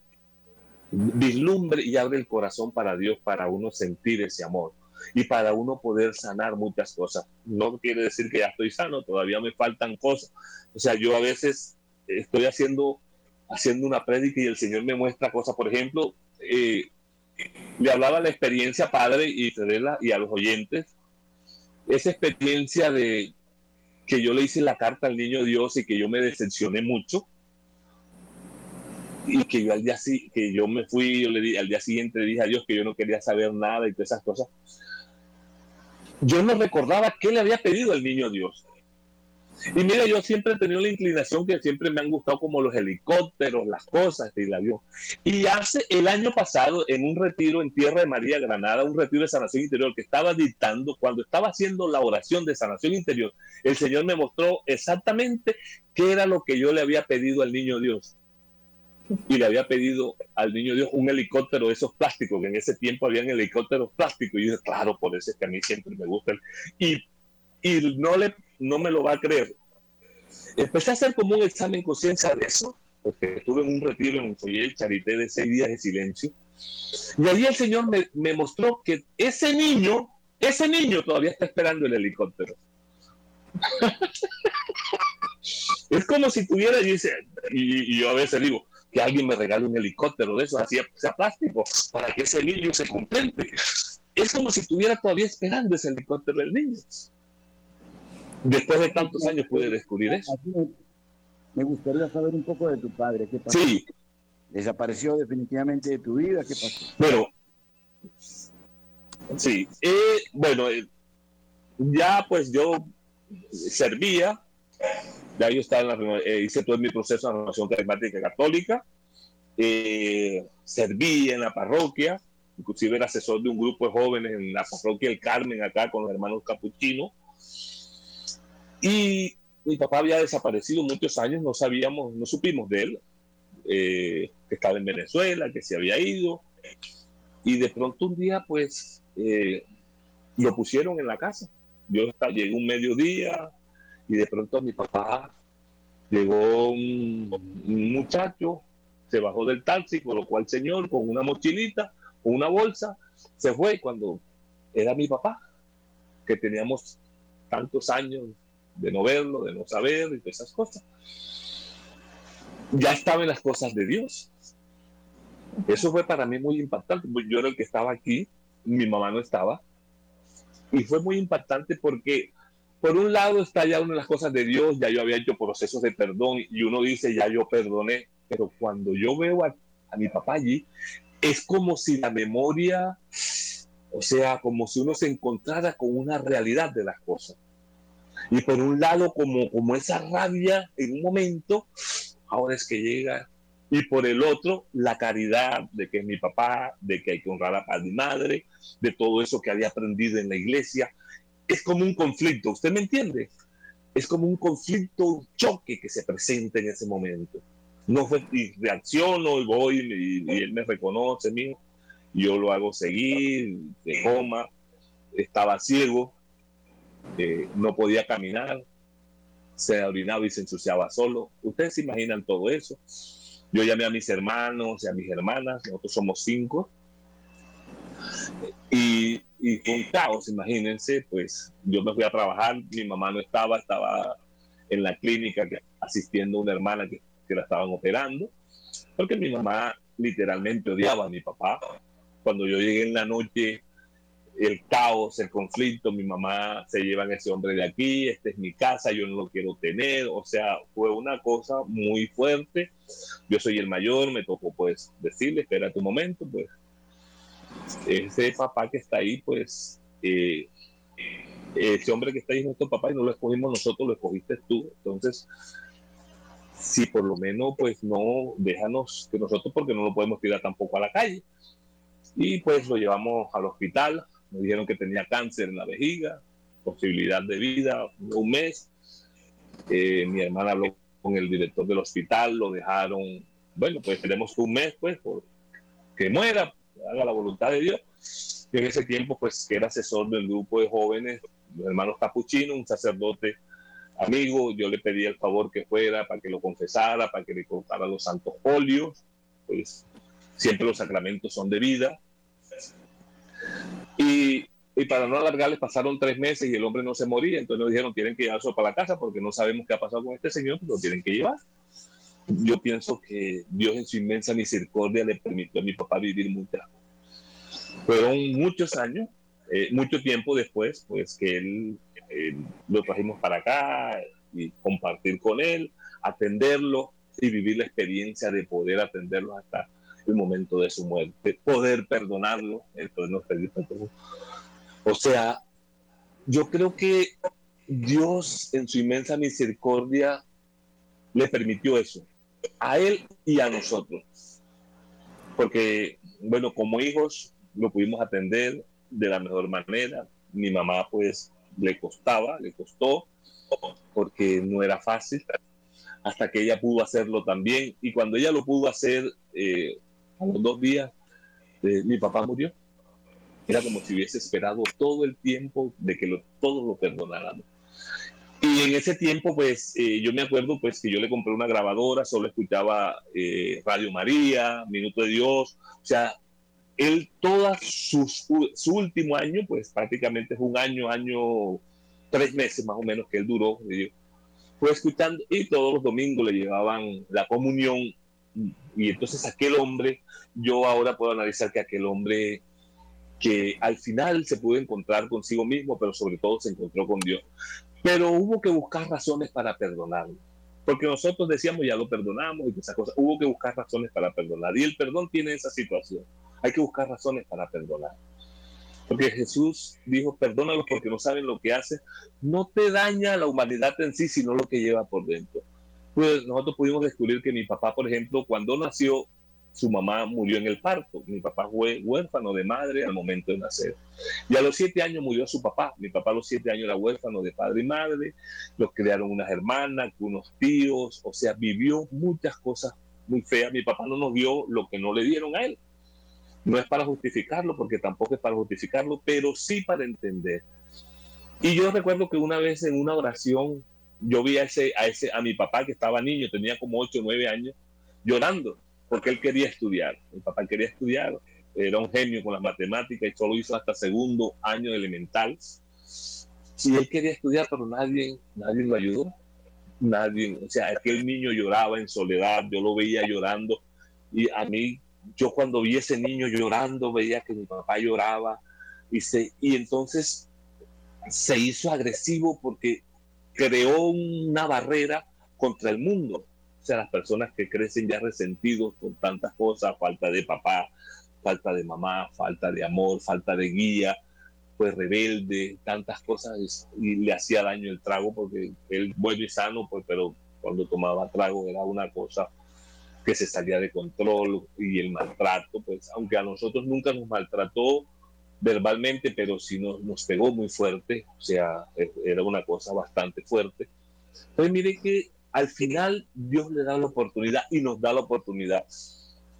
C: vislumbre y abre el corazón para Dios, para uno sentir ese amor y para uno poder sanar muchas cosas. No quiere decir que ya estoy sano, todavía me faltan cosas. O sea, yo a veces estoy haciendo, haciendo una prédica y el Señor me muestra cosas. Por ejemplo, eh, le hablaba la experiencia padre y y a los oyentes, esa experiencia de que yo le hice la carta al niño Dios y que yo me decepcioné mucho y que yo al día que yo me fui yo le di, al día siguiente le dije a Dios que yo no quería saber nada y todas esas cosas yo no recordaba qué le había pedido al niño Dios y mira, yo siempre he tenido la inclinación que siempre me han gustado como los helicópteros, las cosas y el avión. Y hace el año pasado, en un retiro en Tierra de María Granada, un retiro de sanación interior que estaba dictando, cuando estaba haciendo la oración de sanación interior, el Señor me mostró exactamente qué era lo que yo le había pedido al niño Dios. Y le había pedido al niño Dios un helicóptero de esos plásticos, que en ese tiempo habían helicópteros plásticos. Y yo dije, claro, por eso es que a mí siempre me gustan. Y, y no le no me lo va a creer. Empecé a hacer como un examen conciencia de eso, porque estuve en un retiro en el Charité de seis días de silencio. Y allí el Señor me, mostró que ese niño, ese niño todavía está esperando el helicóptero. es como si tuviera, y, dice, y, yo a veces digo, que alguien me regale un helicóptero de eso, así sea plástico, para que ese niño se contente. Es como si estuviera todavía esperando ese helicóptero del niño. Después de tantos años puede descubrir eso.
A: Me gustaría saber un poco de tu padre. ¿Qué pasó? Sí. ¿Desapareció definitivamente de tu vida? ¿Qué pasó?
C: Bueno, sí. Eh, bueno, eh, ya pues yo servía, ya yo estaba en la, eh, hice todo mi proceso de renovación carismática católica, serví en la parroquia, inclusive era asesor de un grupo de jóvenes en la parroquia El Carmen, acá con los hermanos capuchinos y mi papá había desaparecido muchos años, no sabíamos, no supimos de él, eh, que estaba en Venezuela, que se había ido. Y de pronto un día, pues, eh, lo pusieron en la casa. Yo llegué un mediodía y de pronto mi papá llegó un, muchacho, se bajó del taxi, colocó al señor con una mochilita, con una bolsa, se fue cuando era mi papá, que teníamos tantos años de no verlo, de no saber y todas esas cosas. Ya estaba en las cosas de Dios. Eso fue para mí muy impactante. Yo era el que estaba aquí, mi mamá no estaba. Y fue muy impactante porque, por un lado, está ya una de las cosas de Dios, ya yo había hecho procesos de perdón y uno dice, ya yo perdoné. Pero cuando yo veo a, a mi papá allí, es como si la memoria, o sea, como si uno se encontrara con una realidad de las cosas. Y por un lado, como, como esa rabia en un momento, ahora es que llega. Y por el otro, la caridad de que es mi papá, de que hay que honrar a y madre, de todo eso que había aprendido en la iglesia. Es como un conflicto, ¿usted me entiende? es como un conflicto, un choque que se presenta en ese momento. No fue, y reacciono y voy y, él me reconoce, mío. Yo lo hago seguir, de coma, estaba ciego, eh, no podía caminar, se orinaba y se ensuciaba solo. Ustedes se imaginan todo eso. Yo llamé a mis hermanos y a mis hermanas, nosotros somos cinco, y, y un caos, imagínense, pues yo me fui a trabajar, mi mamá no estaba, estaba en la clínica asistiendo a una hermana que, que la estaban operando, porque mi mamá literalmente odiaba a mi papá. Cuando yo llegué en la noche, el caos, el conflicto, mi mamá se lleva a ese hombre de aquí, esta es mi casa, yo no lo quiero tener, o sea, fue una cosa muy fuerte. Yo soy el mayor, me tocó pues decirle, espera tu momento, pues ese papá que está ahí, pues eh, ese hombre que está ahí es nuestro papá y no lo escogimos nosotros, lo escogiste tú. Entonces, si por lo menos, pues no, déjanos que nosotros, porque no lo podemos tirar tampoco a la calle. Y pues lo llevamos al hospital, nos dijeron que tenía cáncer en la vejiga, posibilidad de vida, un mes. Eh, mi hermana habló con el director del hospital, lo dejaron, bueno, pues tenemos un mes, pues, por que muera, haga la voluntad de Dios. Y en ese tiempo, pues, que era asesor del grupo de jóvenes, los hermanos capuchinos, un sacerdote amigo, yo le pedí el favor que fuera para que lo confesara, para que le cortara los santos óleos, pues siempre los sacramentos son de vida. Y, y, para no alargarles, pasaron tres meses y el hombre no se moría, entonces nos dijeron, tienen que llevarlo para la casa porque no sabemos qué ha pasado con este señor, lo tienen que llevar yo pienso que Dios en su inmensa misericordia le permitió a mi papá vivir muchas Fueron muchos años, eh, mucho tiempo después, pues que él eh, lo trajimos para acá y compartir con él, atenderlo y vivir la experiencia de poder atenderlo hasta el momento de su muerte, poder perdonarlo, entonces nos perdimos. O sea, yo creo que Dios en su inmensa misericordia le permitió eso, a él y a nosotros. Porque, bueno, como hijos lo pudimos atender de la mejor manera. Mi mamá pues le costaba, le costó, porque no era fácil, hasta que ella pudo hacerlo también. Y cuando ella lo pudo hacer, eh, a los dos días, eh, mi papá murió. Era como si hubiese esperado todo el tiempo de que todos lo perdonáramos. Y en ese tiempo, pues eh, yo me acuerdo pues que yo le compré una grabadora, solo escuchaba eh, Radio María, Minuto de Dios, o sea, él toda su último año, pues prácticamente es un año, año, tres meses más o menos que él duró, fue escuchando y todos los domingos le llevaban la comunión y entonces aquel hombre, yo ahora puedo analizar que aquel hombre que al final se pudo encontrar consigo mismo, pero sobre todo se encontró con Dios. Pero hubo que buscar razones para perdonarlo. Porque nosotros decíamos ya lo perdonamos y esas cosas. Hubo que buscar razones para perdonar. Y el perdón tiene esa situación. Hay que buscar razones para perdonar. Porque Jesús dijo, perdónalos porque no saben lo que hacen. No te daña la humanidad en sí, sino lo que lleva por dentro. Pues nosotros pudimos descubrir que mi papá, por ejemplo, cuando nació, su mamá murió en el parto. Mi papá fue huérfano de madre al momento de nacer. Y a los siete años murió su papá. Mi papá a los siete años era huérfano de padre y madre. Los criaron unas hermanas, unos tíos. O sea, vivió muchas cosas muy feas. Mi papá no nos dio lo que no le dieron a él. No es para justificarlo, porque tampoco es para justificarlo, pero sí para entender. Y yo recuerdo que una vez en una oración, yo vi a ese, a ese, a mi papá que estaba niño, tenía como ocho o nueve años, llorando porque él quería estudiar. Mi papá quería estudiar, era un genio con las matemáticas y solo hizo hasta segundo año elemental. Y él quería estudiar, pero nadie, nadie lo ayudó. Nadie, o sea, aquel niño lloraba en soledad, yo lo veía llorando y a mí, yo cuando vi ese niño llorando, veía que mi papá lloraba y, se, y entonces se hizo agresivo porque creó una barrera contra el mundo sea, las personas que crecen ya resentidos con tantas cosas, falta de papá, falta de mamá, falta de amor, falta de guía, pues rebelde, tantas cosas, y le hacía daño el trago porque él bueno y sano, pues, pero cuando tomaba trago era una cosa que se salía de control y el maltrato, pues aunque a nosotros nunca nos maltrató verbalmente, pero sí nos, nos pegó muy fuerte, o sea, e, era una cosa bastante fuerte. Entonces mire que al final Dios le da la oportunidad y nos da la oportunidad.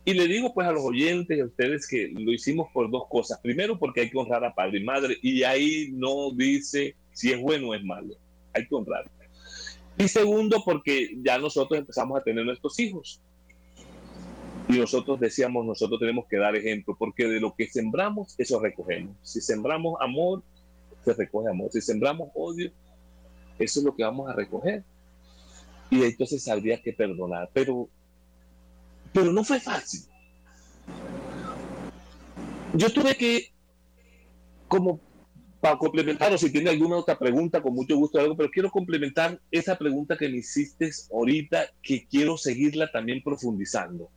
C: Y le digo pues a los oyentes y a ustedes que lo hicimos por dos cosas. Primero porque hay que honrar a padre y madre y ahí no dice si es bueno o es malo. Hay que honrar. Y segundo porque ya nosotros empezamos a tener nuestros hijos. Y nosotros decíamos, nosotros tenemos que dar ejemplo, porque de lo que sembramos, eso recogemos. Si sembramos amor, se recoge amor. Si sembramos odio, eso es lo que vamos a recoger. Y entonces habría que perdonar. Pero, pero no fue fácil. Yo tuve que, como para complementar, o si tiene alguna otra pregunta, con mucho gusto algo, pero quiero complementar esa pregunta que me hiciste ahorita, que quiero seguirla también profundizando.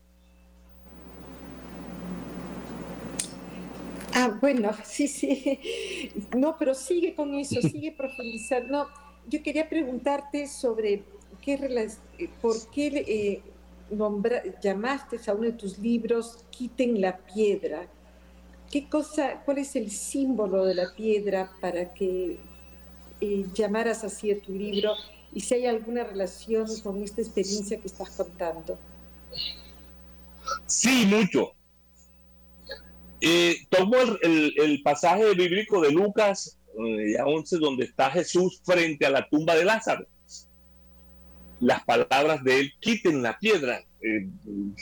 B: Ah, bueno, sí, sí. No, pero sigue con eso, sigue profundizando. yo quería preguntarte sobre eh, por qué eh, llamaste a uno de tus libros Quiten la piedra. ¿Qué cosa, cuál es el símbolo de la piedra para que eh, llamaras así a tu libro y si hay alguna relación con esta experiencia que estás contando?
C: Sí, mucho. Tomo el, pasaje bíblico de Lucas 11, eh, donde está Jesús frente a la tumba de Lázaro. Las palabras de él, quiten la piedra. Eh,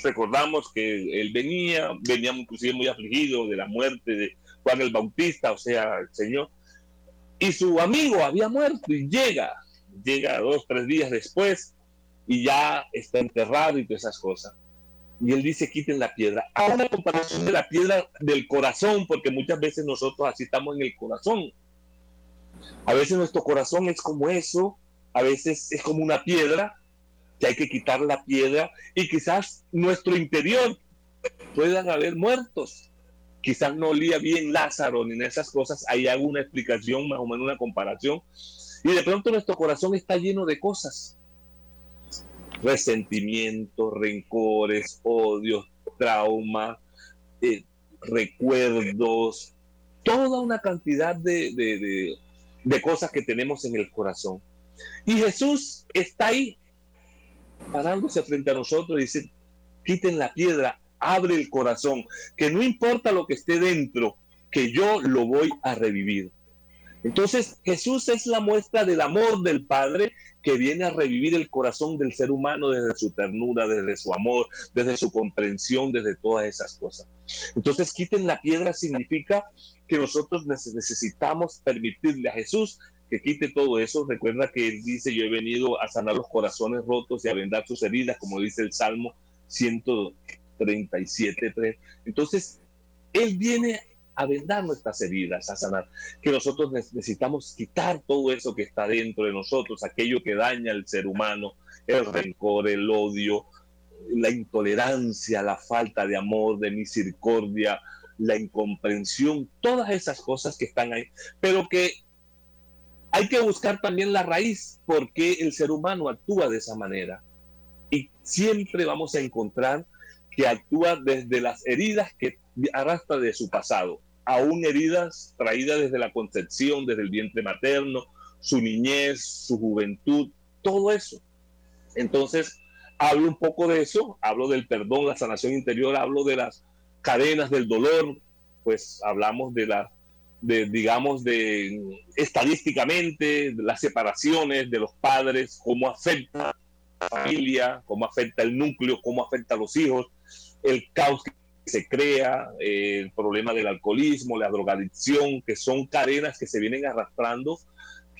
C: recordamos que él venía, venía inclusive muy afligido de la muerte de Juan el Bautista, o sea, el Señor. Y su amigo había muerto y llega, llega dos, tres días después y ya está enterrado y todas esas cosas y él dice quiten la piedra. Haga una comparación de la piedra del corazón, porque muchas veces nosotros así estamos en el corazón. A veces nuestro corazón es como eso, a veces es como una piedra, que hay que quitar la piedra y quizás nuestro interior puedan haber muertos. Quizás no olía bien Lázaro ni en esas cosas, ahí hago una explicación, más o menos una comparación. Y de pronto nuestro corazón está lleno de cosas resentimientos, rencores, odios, trauma, eh, recuerdos, toda una cantidad de, de, cosas que tenemos en el corazón. Y Jesús está ahí, parándose frente a nosotros y dice, quiten la piedra, abre el corazón, que no importa lo que esté dentro, que yo lo voy a revivir. Entonces Jesús es la muestra del amor del Padre que viene a revivir el corazón del ser humano desde su ternura, desde su amor, desde su comprensión, desde todas esas cosas. Entonces quiten la piedra significa que nosotros necesitamos permitirle a Jesús que quite todo eso. Recuerda que Él dice, yo he venido a sanar los corazones rotos y a vendar sus heridas, como dice el Salmo 137.3. Entonces, Él viene a vendar nuestras heridas, a sanar. Que nosotros necesitamos quitar todo eso que está dentro de nosotros, aquello que daña al ser humano, el rencor, el odio, la intolerancia, la falta de amor, de misericordia, la incomprensión, todas esas cosas que están ahí, pero que hay que buscar también la raíz, por qué el ser humano actúa de esa manera. Y siempre vamos a encontrar que actúa desde las heridas que arrastra de su pasado aún heridas traídas desde la concepción, desde el vientre materno, su niñez, su juventud, todo eso. Entonces, hablo un poco de eso, hablo del perdón, la sanación interior, hablo de las cadenas del dolor, pues hablamos de la, de, digamos, de estadísticamente, las separaciones de los padres, cómo afecta a la familia, cómo afecta el núcleo, cómo afecta a los hijos, el caos que se crea, eh, el problema del alcoholismo, la drogadicción, que son cadenas que se vienen arrastrando,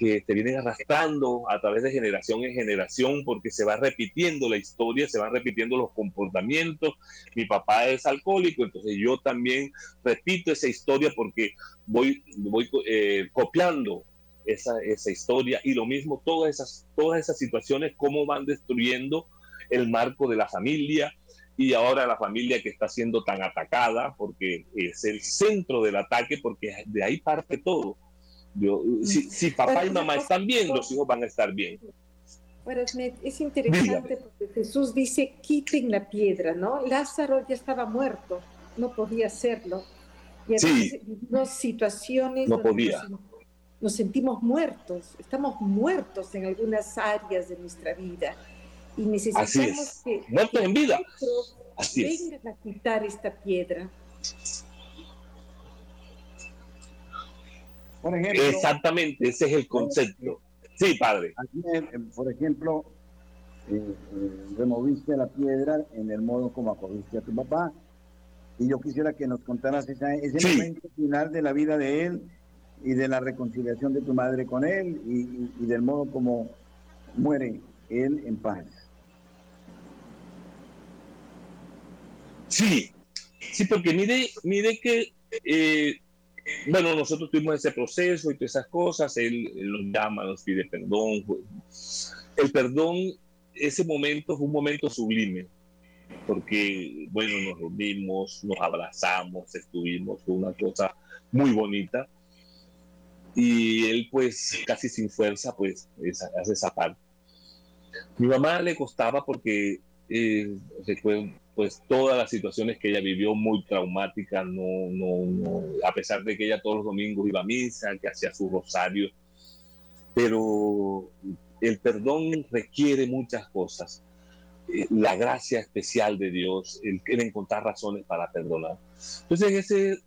C: que se vienen arrastrando a través de generación en generación, porque se va repitiendo la historia, se van repitiendo los comportamientos. Mi papá es alcohólico, entonces yo también repito esa historia porque voy, voy eh, copiando esa, esa historia y lo mismo todas esas, todas esas situaciones, cómo van destruyendo el marco de la familia, y ahora la familia que está siendo tan atacada, porque es el centro del ataque, porque de ahí parte todo. Si, papá y mamá están bien, los hijos van a estar bien.
B: Bueno, es interesante porque Jesús dice, quiten la piedra, ¿no? Lázaro ya estaba muerto, no podía hacerlo. Y sí. situaciones...
C: No podía.
B: nos sentimos muertos, estamos muertos en algunas áreas de nuestra vida y necesitamos que,
C: muertos en vida.
B: Así vengan a quitar esta piedra.
C: Por ejemplo, Exactamente, ese es el concepto. Sí, padre.
A: por ejemplo, eh, eh, removiste la piedra en el modo como acogiste a tu papá. Y yo quisiera que nos contaras ese momento final de la vida de él y de la reconciliación de tu madre con él y, del modo como muere él en paz.
C: Sí, sí, porque mire, mire que, eh, bueno, nosotros tuvimos ese proceso y todas esas cosas, él, él nos llama, nos pide perdón. El perdón ese momento fue un momento sublime, porque, bueno, nos reunimos, nos abrazamos, estuvimos, fue una cosa muy bonita. Y él, pues, casi sin fuerza, pues, hace esa parte. Mi mamá le costaba porque eh, pues todas las situaciones que ella vivió muy traumáticas, no, no, no, a pesar de que ella todos los domingos iba a misa, que hacía su rosario, pero el perdón requiere muchas cosas. Eh, la gracia especial de Dios, el, encontrar razones para perdonar. Entonces, en ese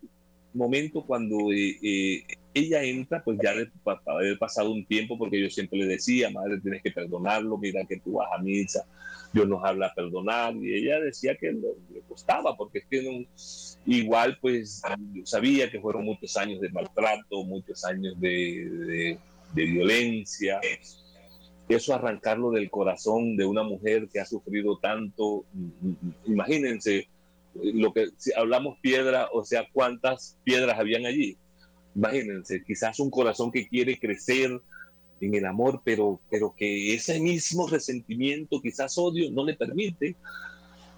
C: momento, cuando eh, eh, ella entra, pues ya de haber pasado un tiempo, porque yo siempre le decía, madre, tienes que perdonarlo, mira que tú vas a misa, Dios nos habla a perdonar, y ella decía que le costaba, porque es que igual, pues, sabía que fueron muchos años de maltrato, muchos años de, de, de violencia, eso arrancarlo del corazón de una mujer que ha sufrido tanto, imagínense lo que si hablamos piedra, o sea, cuántas piedras habían allí. Imagínense, quizás un corazón que quiere crecer en el amor, pero, pero que ese mismo resentimiento, quizás odio, no le permite.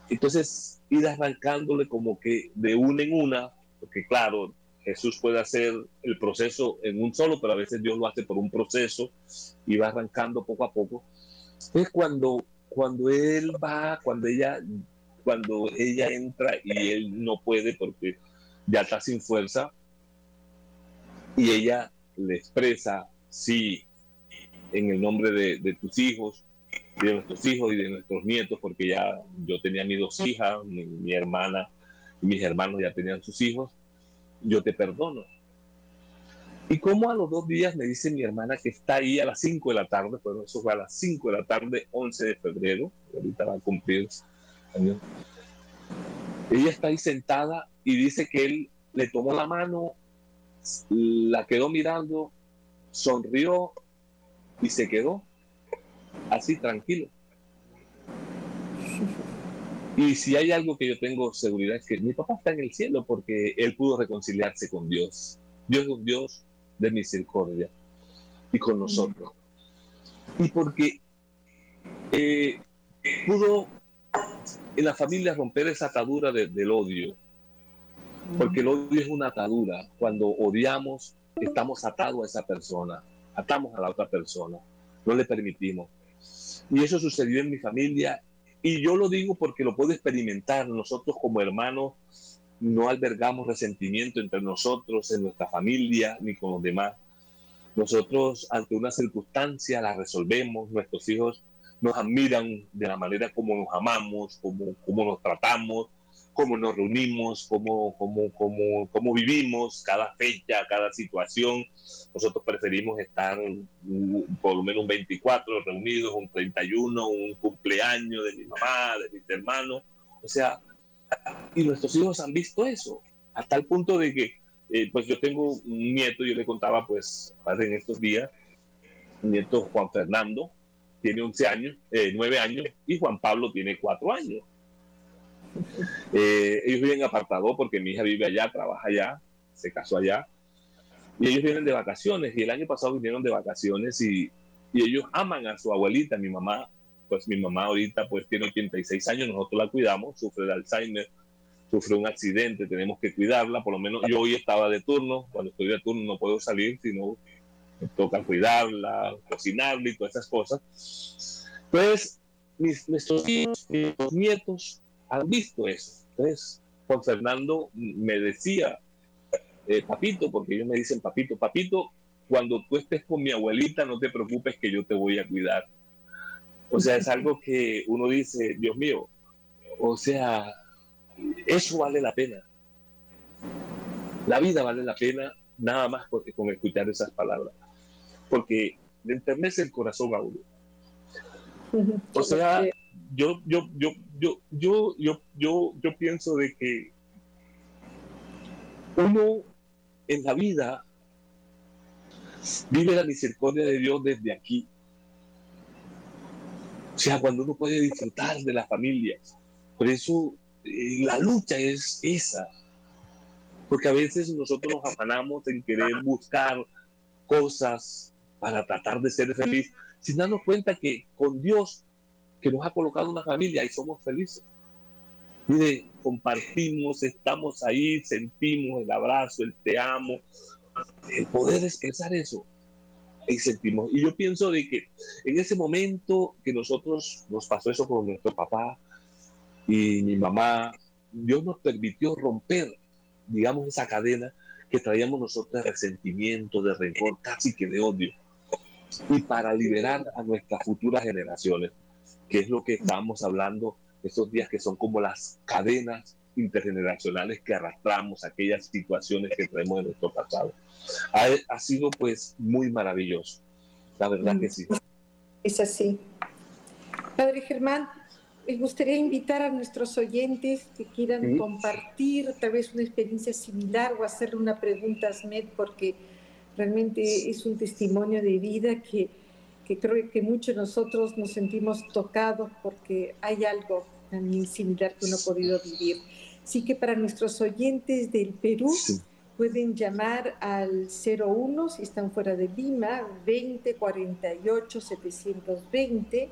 C: Entonces, ir arrancándole como que de una en una, porque claro, Jesús puede hacer el proceso en un solo, pero a veces Dios lo hace por un proceso y va arrancando poco a poco. Es cuando, cuando él va, cuando ella, cuando ella entra y él no puede porque ya está sin fuerza, y ella le expresa, sí, en el nombre de, tus hijos, de nuestros hijos y de nuestros nietos, porque ya yo tenía mis dos hijas, mi, mi hermana y mis hermanos ya tenían sus hijos, yo te perdono. Y como a los dos días me dice mi hermana que está ahí a las 5 de la tarde, bueno, eso fue a las 5 de la tarde, 11 de febrero, ahorita va a cumplir. Ella está ahí sentada y dice que él le tomó la mano, la quedó mirando, sonrió y se quedó así tranquilo. Y si hay algo que yo tengo seguridad es que mi papá está en el cielo porque él pudo reconciliarse con Dios. Dios es un Dios de misericordia y con nosotros. Y porque eh, pudo en la familia romper esa atadura del odio. Porque el odio es una atadura. Cuando odiamos, estamos atados a esa persona, atamos a la otra persona, no le permitimos. Y eso sucedió en mi familia y yo lo digo porque lo puedo experimentar. Nosotros como hermanos no albergamos resentimiento entre nosotros, en nuestra familia, ni con los demás. Nosotros ante una circunstancia la resolvemos, nuestros hijos nos admiran de la manera como nos amamos, como, como nos tratamos, cómo nos reunimos, cómo, cómo, cómo, cómo vivimos cada fecha, cada situación. Nosotros preferimos estar por lo menos un 24 reunidos, un 31, un cumpleaños de mi mamá, de mis hermanos. O sea, y nuestros hijos han visto eso, a tal punto de que, eh, pues yo tengo un nieto, yo le contaba pues en estos días, un nieto Juan Fernando, tiene 11 años, eh, 9 años, y Juan Pablo tiene 4 años. Eh, ellos viven apartados porque mi hija vive allá, trabaja allá, se casó allá. Y ellos vienen de vacaciones. Y el año pasado vinieron de vacaciones y, y ellos aman a su abuelita, mi mamá. Pues mi mamá ahorita pues tiene 86 años, nosotros la cuidamos, sufre de Alzheimer, sufre un accidente, tenemos que cuidarla. Por lo menos yo hoy estaba de turno, cuando estoy de turno no puedo salir, sino me toca cuidarla, cocinarla y todas esas cosas. Pues mis, nuestros hijos, mis nietos han visto eso. Entonces, Juan Fernando me decía, eh, papito, porque ellos me dicen papito, papito, cuando tú estés con mi abuelita, no te preocupes que yo te voy a cuidar. O sea, es algo que uno dice, Dios mío, o sea, eso vale la pena. La vida vale la pena nada más porque con escuchar esas palabras. Porque le enternece el corazón a uno. O sea, yo, yo, yo, yo, yo, yo, yo, yo pienso de que uno en la vida vive la misericordia de Dios desde aquí. O sea, cuando uno puede disfrutar de la familia. Por eso eh, la lucha es esa. Porque a veces nosotros nos afanamos en querer buscar cosas para tratar de ser feliz, sin darnos cuenta que con Dios, que nos ha colocado una familia, y somos felices. Mire, compartimos, estamos ahí, sentimos el abrazo, el te amo, el poder expresar eso. Y sentimos. Y yo pienso de que en ese momento que nosotros nos pasó eso con nuestro papá y mi mamá, Dios nos permitió romper, digamos, esa cadena que traíamos nosotros de resentimiento, de rencor, casi que de odio. Y para liberar a nuestras futuras generaciones, que es lo que estamos hablando estos días, que son como las cadenas intergeneracionales que arrastramos, aquellas situaciones que traemos de nuestro pasado. Ha, sido pues muy maravilloso, la verdad que sí.
B: Es así. Padre Germán, me gustaría invitar a nuestros oyentes que quieran compartir tal vez una experiencia similar o hacerle una pregunta a Smed, porque realmente es un testimonio de vida que, que creo que muchos de nosotros nos sentimos tocados porque hay algo también similar que uno ha podido vivir. Así que para nuestros oyentes del Perú, pueden llamar al 01 si están fuera de Lima, 2048 720,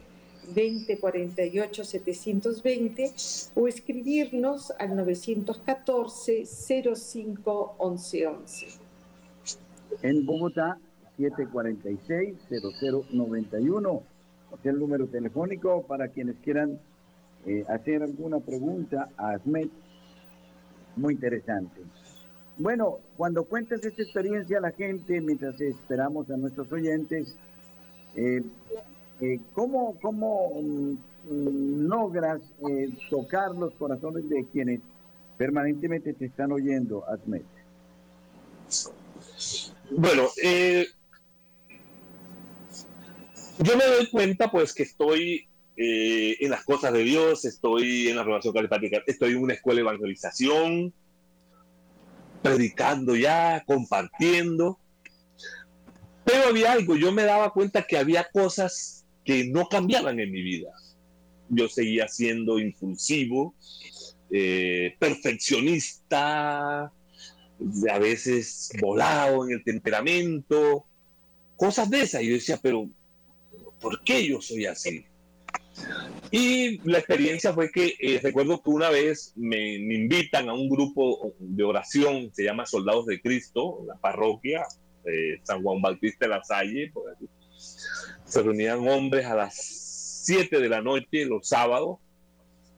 B: 2048 720 o escribirnos al 914 05 1111.
A: En Bogotá, 746 0091. Es el número telefónico para quienes quieran eh, hacer alguna pregunta a muy interesante. Bueno, cuando cuentas esta experiencia a la gente, mientras esperamos a nuestros oyentes, eh, eh, ¿cómo, mm, logras eh, tocar los corazones de quienes permanentemente te están oyendo, Asmet?
C: Bueno, yo me doy cuenta pues que estoy eh, en las cosas de Dios, estoy en la relación carismática, estoy en una escuela de evangelización, predicando ya, compartiendo. Pero había algo, yo me daba cuenta que había cosas que no cambiaban en mi vida. Yo seguía siendo impulsivo, eh, perfeccionista, a veces volado en el temperamento, cosas de esas. Y yo decía, pero ¿por qué yo soy así? Y la experiencia fue que eh, recuerdo que una vez me, invitan a un grupo de oración, se llama Soldados de Cristo, la parroquia de San Juan Bautista de la Salle. Se reunían hombres a las 7 de la noche los sábados,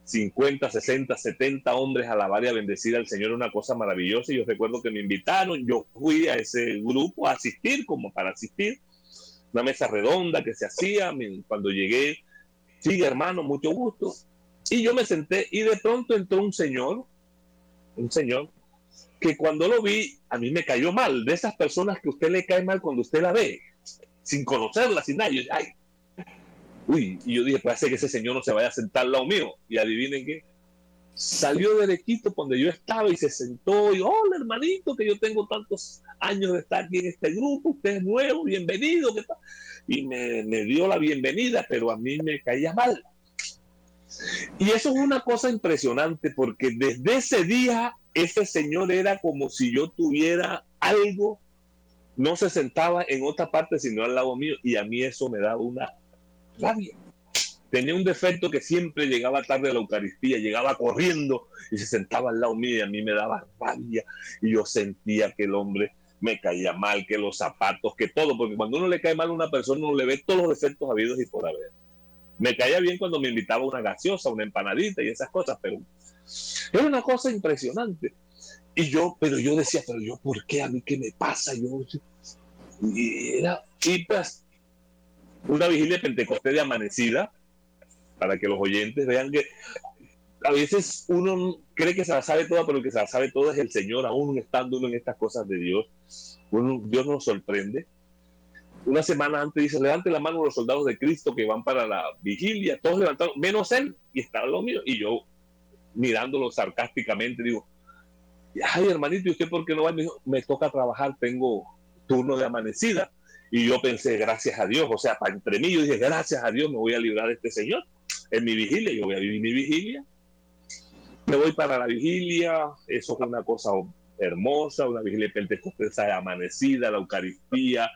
C: 50, 60, 70 hombres a la varia bendecida al Señor, una cosa maravillosa. Y yo recuerdo que me invitaron, yo fui a ese grupo a asistir, como para asistir, una mesa redonda que se hacía. Cuando llegué, Sí, hermano, mucho gusto. Y yo me senté y de pronto entró un señor, un señor, que cuando lo vi, a mí me cayó mal, de esas personas que usted le cae mal cuando usted la ve, sin conocerla, sin nada. ay, uy, y yo dije, ser que ese señor no se vaya a sentar al lado mío. Y adivinen qué, salió derechito donde yo estaba y se sentó y, hola hermanito, que yo tengo tantos años de estar aquí en este grupo, usted es nuevo, bienvenido, y me, dio la bienvenida, pero a mí me caía mal. Y eso es una cosa impresionante porque desde ese día ese señor era como si yo tuviera algo, no se sentaba en otra parte sino al lado mío y a mí eso me daba una rabia. Tenía un defecto que siempre llegaba tarde a la Eucaristía, llegaba corriendo y se sentaba al lado mío y a mí me daba rabia y yo sentía que el hombre me caía mal, que los zapatos, que todo, porque cuando uno le cae mal a una persona, uno le ve todos los defectos habidos y por haber. Me caía bien cuando me invitaba una gaseosa, una empanadita y esas cosas, pero era una cosa impresionante. Y yo, pero yo decía, pero yo, ¿por qué a mí qué me pasa? Yo, Y era pues, una vigilia de Pentecostés de amanecida, para que los oyentes vean que a veces uno cree que se la sabe toda, pero el que se la sabe toda es el Señor, aún estando uno en estas cosas de Dios. Uno, Dios nos sorprende. Una semana antes dice, levante la mano los soldados de Cristo que van para la vigilia. Todos levantaron, menos él, y estaba lo mío. Y yo, mirándolo sarcásticamente, digo, ay hermanito, ¿y usted por qué no va? Me dijo, me toca trabajar, tengo turno de amanecida. Y yo pensé, gracias a Dios, o sea, para entre mí, yo dije, gracias a Dios me voy a librar de este señor en mi vigilia, yo voy a vivir mi vigilia. Me voy para la vigilia, eso es una cosa hermosa, una vigilia pentecostés amanecida, la Eucaristía,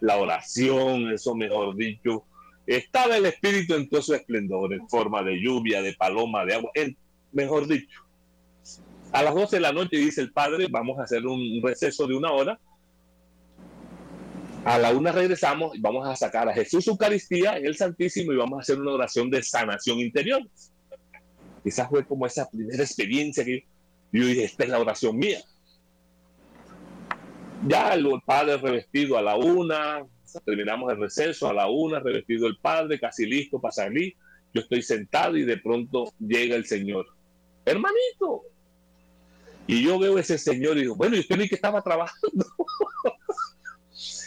C: la oración, eso mejor dicho. Estaba el Espíritu en todo su esplendor, en forma de lluvia, de paloma, de agua, mejor dicho. A las 12 de la noche dice el Padre, vamos a hacer un receso de una hora a la una regresamos y vamos a sacar a Jesús Eucaristía en el Santísimo y vamos a hacer una oración de sanación interior. Esa fue como esa primera experiencia que yo dije, esta es la oración mía. Ya el padre revestido a la una, terminamos el receso a la una, revestido el padre, casi listo para salir. Yo estoy sentado y de pronto llega el Señor. Hermanito. Y yo veo ese Señor y digo, bueno, ¿y usted ni que estaba trabajando?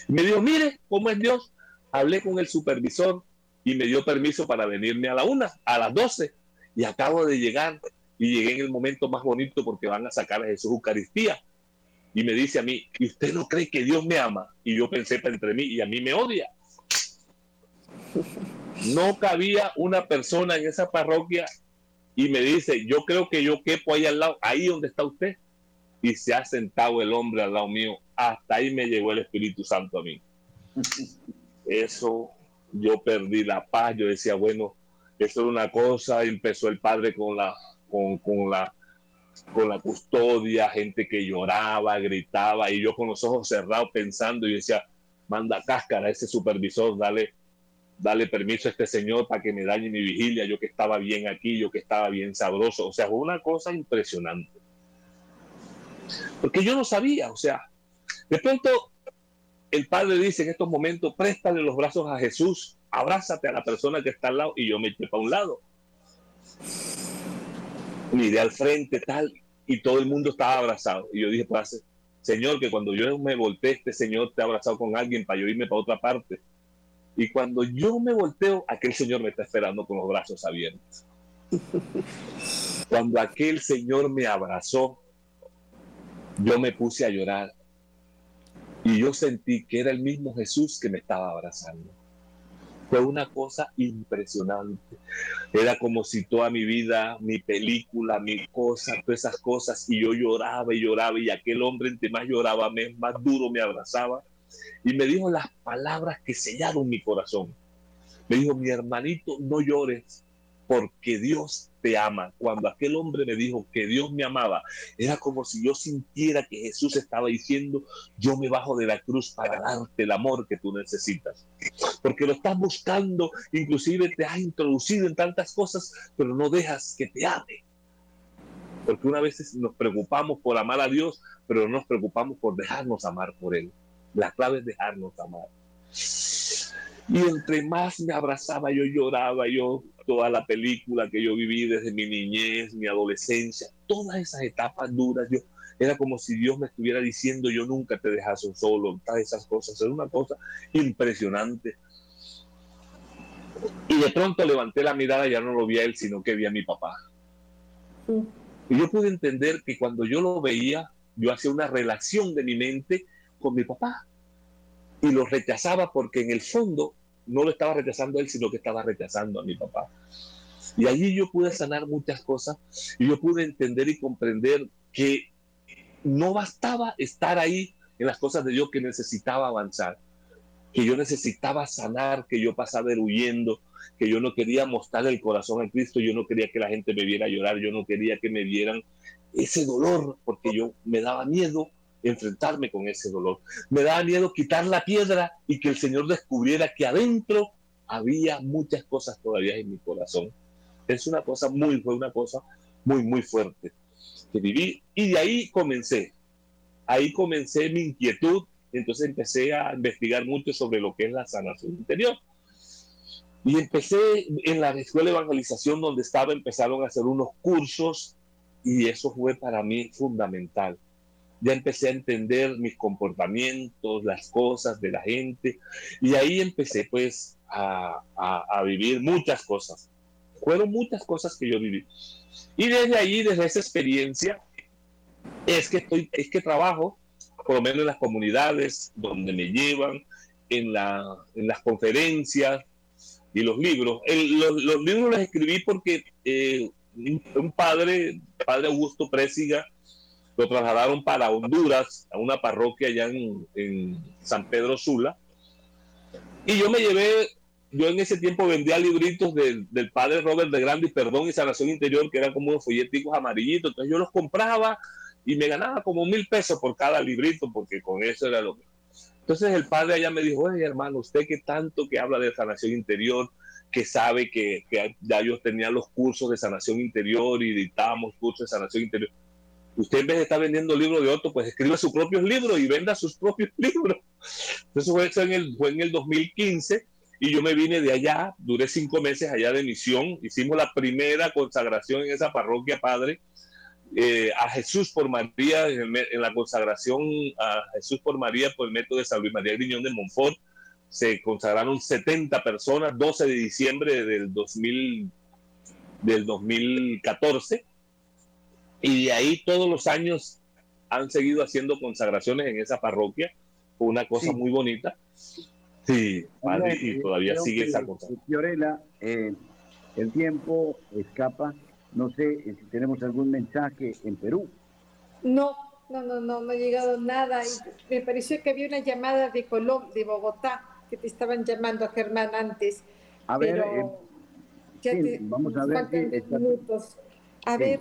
C: me dijo, mire cómo es Dios. Hablé con el supervisor y me dio permiso para venirme a la una, a las doce. Y acabo de llegar y llegué en el momento más bonito porque van a sacar a Jesús Eucaristía. Y me dice a mí, ¿y usted no cree que Dios me ama? Y yo pensé entre mí, y a mí me odia. No cabía una persona en esa parroquia y me dice, yo creo que yo quepo ahí al lado, ahí donde está usted. Y se ha sentado el hombre al lado mío hasta ahí me llegó el Espíritu Santo a mí. Eso, yo perdí la paz, yo decía, bueno, eso es una cosa, empezó el padre con la, con, con la, con la custodia, gente que lloraba, gritaba, y yo con los ojos cerrados pensando, y decía, manda cáscara a ese supervisor, dale, dale permiso a este señor para que me dañe mi vigilia, yo que estaba bien aquí, yo que estaba bien sabroso, o sea, fue una cosa impresionante. Porque yo no sabía, o sea, de pronto, el padre dice en estos momentos, préstale los brazos a Jesús, abrázate a la persona que está al lado y yo me eché para un lado. Miré al frente tal y todo el mundo estaba abrazado. Y yo dije, pues, Señor, que cuando yo me volteé, este Señor te ha abrazado con alguien para yo irme para otra parte. Y cuando yo me volteo, aquel Señor me está esperando con los brazos abiertos. Cuando aquel Señor me abrazó, yo me puse a llorar y yo sentí que era el mismo Jesús que me estaba abrazando. Fue una cosa impresionante. Era como si toda mi vida, mi película, mi cosa, todas esas cosas, y yo lloraba y lloraba, y aquel hombre entre más lloraba, más duro me abrazaba, y me dijo las palabras que sellaron mi corazón. Me dijo, mi hermanito, no llores, porque Dios te ama. Cuando aquel hombre me dijo que Dios me amaba, era como si yo sintiera que Jesús estaba diciendo, yo me bajo de la cruz para darte el amor que tú necesitas. Porque lo estás buscando, inclusive te has introducido en tantas cosas, pero no dejas que te ame. Porque una vez nos preocupamos por amar a Dios, pero no nos preocupamos por dejarnos amar por Él. La clave es dejarnos amar. Y entre más me abrazaba, yo lloraba, yo toda la película que yo viví desde mi niñez, mi adolescencia, todas esas etapas duras, yo era como si Dios me estuviera diciendo, yo nunca te dejas solo, todas esas cosas, era una cosa impresionante. Y de pronto levanté la mirada, ya no lo vi a él, sino que vi a mi papá. Y yo pude entender que cuando yo lo veía, yo hacía una relación de mi mente con mi papá y lo rechazaba porque en el fondo no lo estaba rechazando él, sino que estaba rechazando a mi papá. Y allí yo pude sanar muchas cosas y yo pude entender y comprender que no bastaba estar ahí en las cosas de Dios, que necesitaba avanzar, que yo necesitaba sanar, que yo pasaba huyendo, que yo no quería mostrar el corazón a Cristo, yo no quería que la gente me viera llorar, yo no quería que me vieran ese dolor, porque yo me daba miedo enfrentarme con ese dolor. Me daba miedo quitar la piedra y que el Señor descubriera que adentro había muchas cosas todavía en mi corazón. Es una cosa muy, fue una cosa muy, muy fuerte que viví. Y de ahí comencé. Ahí comencé mi inquietud entonces empecé a investigar mucho sobre lo que es la sanación interior. Y empecé en la escuela de evangelización donde estaba, empezaron a hacer unos cursos y eso fue para mí fundamental. Ya empecé a entender mis comportamientos, las cosas de la gente y ahí empecé pues a, a, vivir muchas cosas. Fueron muchas cosas que yo viví. Y desde ahí, desde esa experiencia, es que, estoy, es que trabajo, por lo menos en las comunidades donde me llevan, en, la, en las conferencias, y los libros. los, los, libros los escribí porque eh, un padre, padre Augusto Présiga, lo trasladaron para Honduras, a una parroquia allá en, en, San Pedro Sula. Y yo me llevé, yo en ese tiempo vendía libritos del padre Robert de Grande y Perdón y Sanación Interior, que eran como unos folleticos amarillitos. Entonces yo los compraba y me ganaba como mil pesos por cada librito, porque con eso era lo que entonces el padre allá me dijo, oye hermano, usted que tanto que habla de sanación interior, que sabe que, ya yo tenía los cursos de sanación interior y dictábamos cursos de sanación interior. Usted en vez de estar vendiendo libros de otro, pues escriba sus propios libros y venda sus propios libros. Entonces fue en el, fue en el 2015 y yo me vine de allá, duré cinco meses allá de misión, hicimos la primera consagración en esa parroquia, padre, eh, a Jesús por María en, la consagración a Jesús por María por el método de San Luis María Griñón de Montfort. Se consagraron 70 personas, 12 de diciembre del, 2000, del 2014. Y de ahí todos los años han seguido haciendo consagraciones en esa parroquia. Una cosa muy bonita. Sí, y todavía sigue esa cosa.
A: Fiorella, eh, el tiempo escapa no sé eh, si tenemos algún mensaje en Perú.
B: No, no, no, no, no ha llegado nada. me pareció que había una llamada de Colom, de Bogotá, que te estaban llamando a Germán antes. A ver, eh, vamos a ver. minutos. A ver,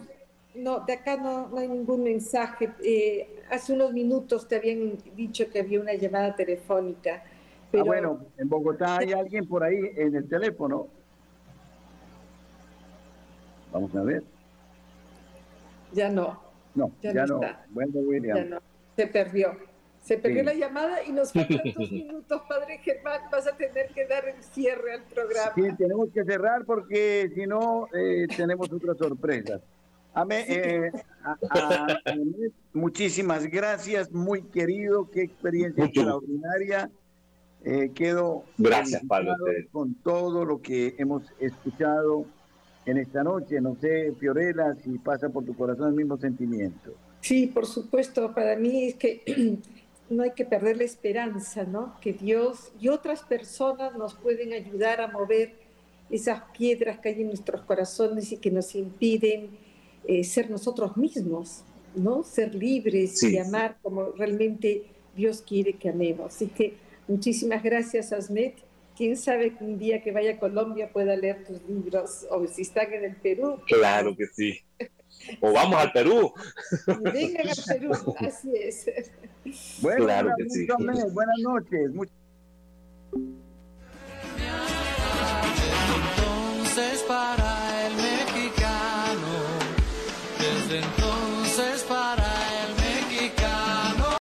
B: no, de acá no, no hay ningún mensaje. Eh, hace unos minutos te habían dicho que había una llamada telefónica. Ah,
A: pero... Ah, bueno, en Bogotá hay alguien por ahí en el teléfono. Vamos a ver.
B: Ya no.
A: No, ya, no. Bueno, William. Ya no.
B: Se perdió. Se perdió la llamada y nos faltan dos minutos, Padre Germán. Vas a tener que dar el cierre al programa.
A: Sí, tenemos que cerrar porque si no, eh, tenemos otras sorpresas. Amén. Eh, muchísimas gracias, muy querido. Qué experiencia extraordinaria. Eh, quedo
C: gracias, Padre.
A: con todo lo que hemos escuchado en esta noche. No sé, Fiorella, si pasa por tu corazón el mismo sentimiento.
B: Sí, por supuesto. Para mí es que no hay que perder la esperanza, ¿no? Que Dios y otras personas nos pueden ayudar a mover esas piedras que hay en nuestros corazones y que nos impiden eh, ser nosotros mismos, ¿no? Ser libres y amar como realmente Dios quiere que amemos. Así que muchísimas gracias, Asmet. Quién sabe que un día que vaya a Colombia pueda leer tus libros, o si están en el Perú.
C: Claro que sí. O vamos al Perú.
B: Vengan al Perú, así es.
A: Bueno, claro que sí. Buenas noches. Entonces, para. entonces para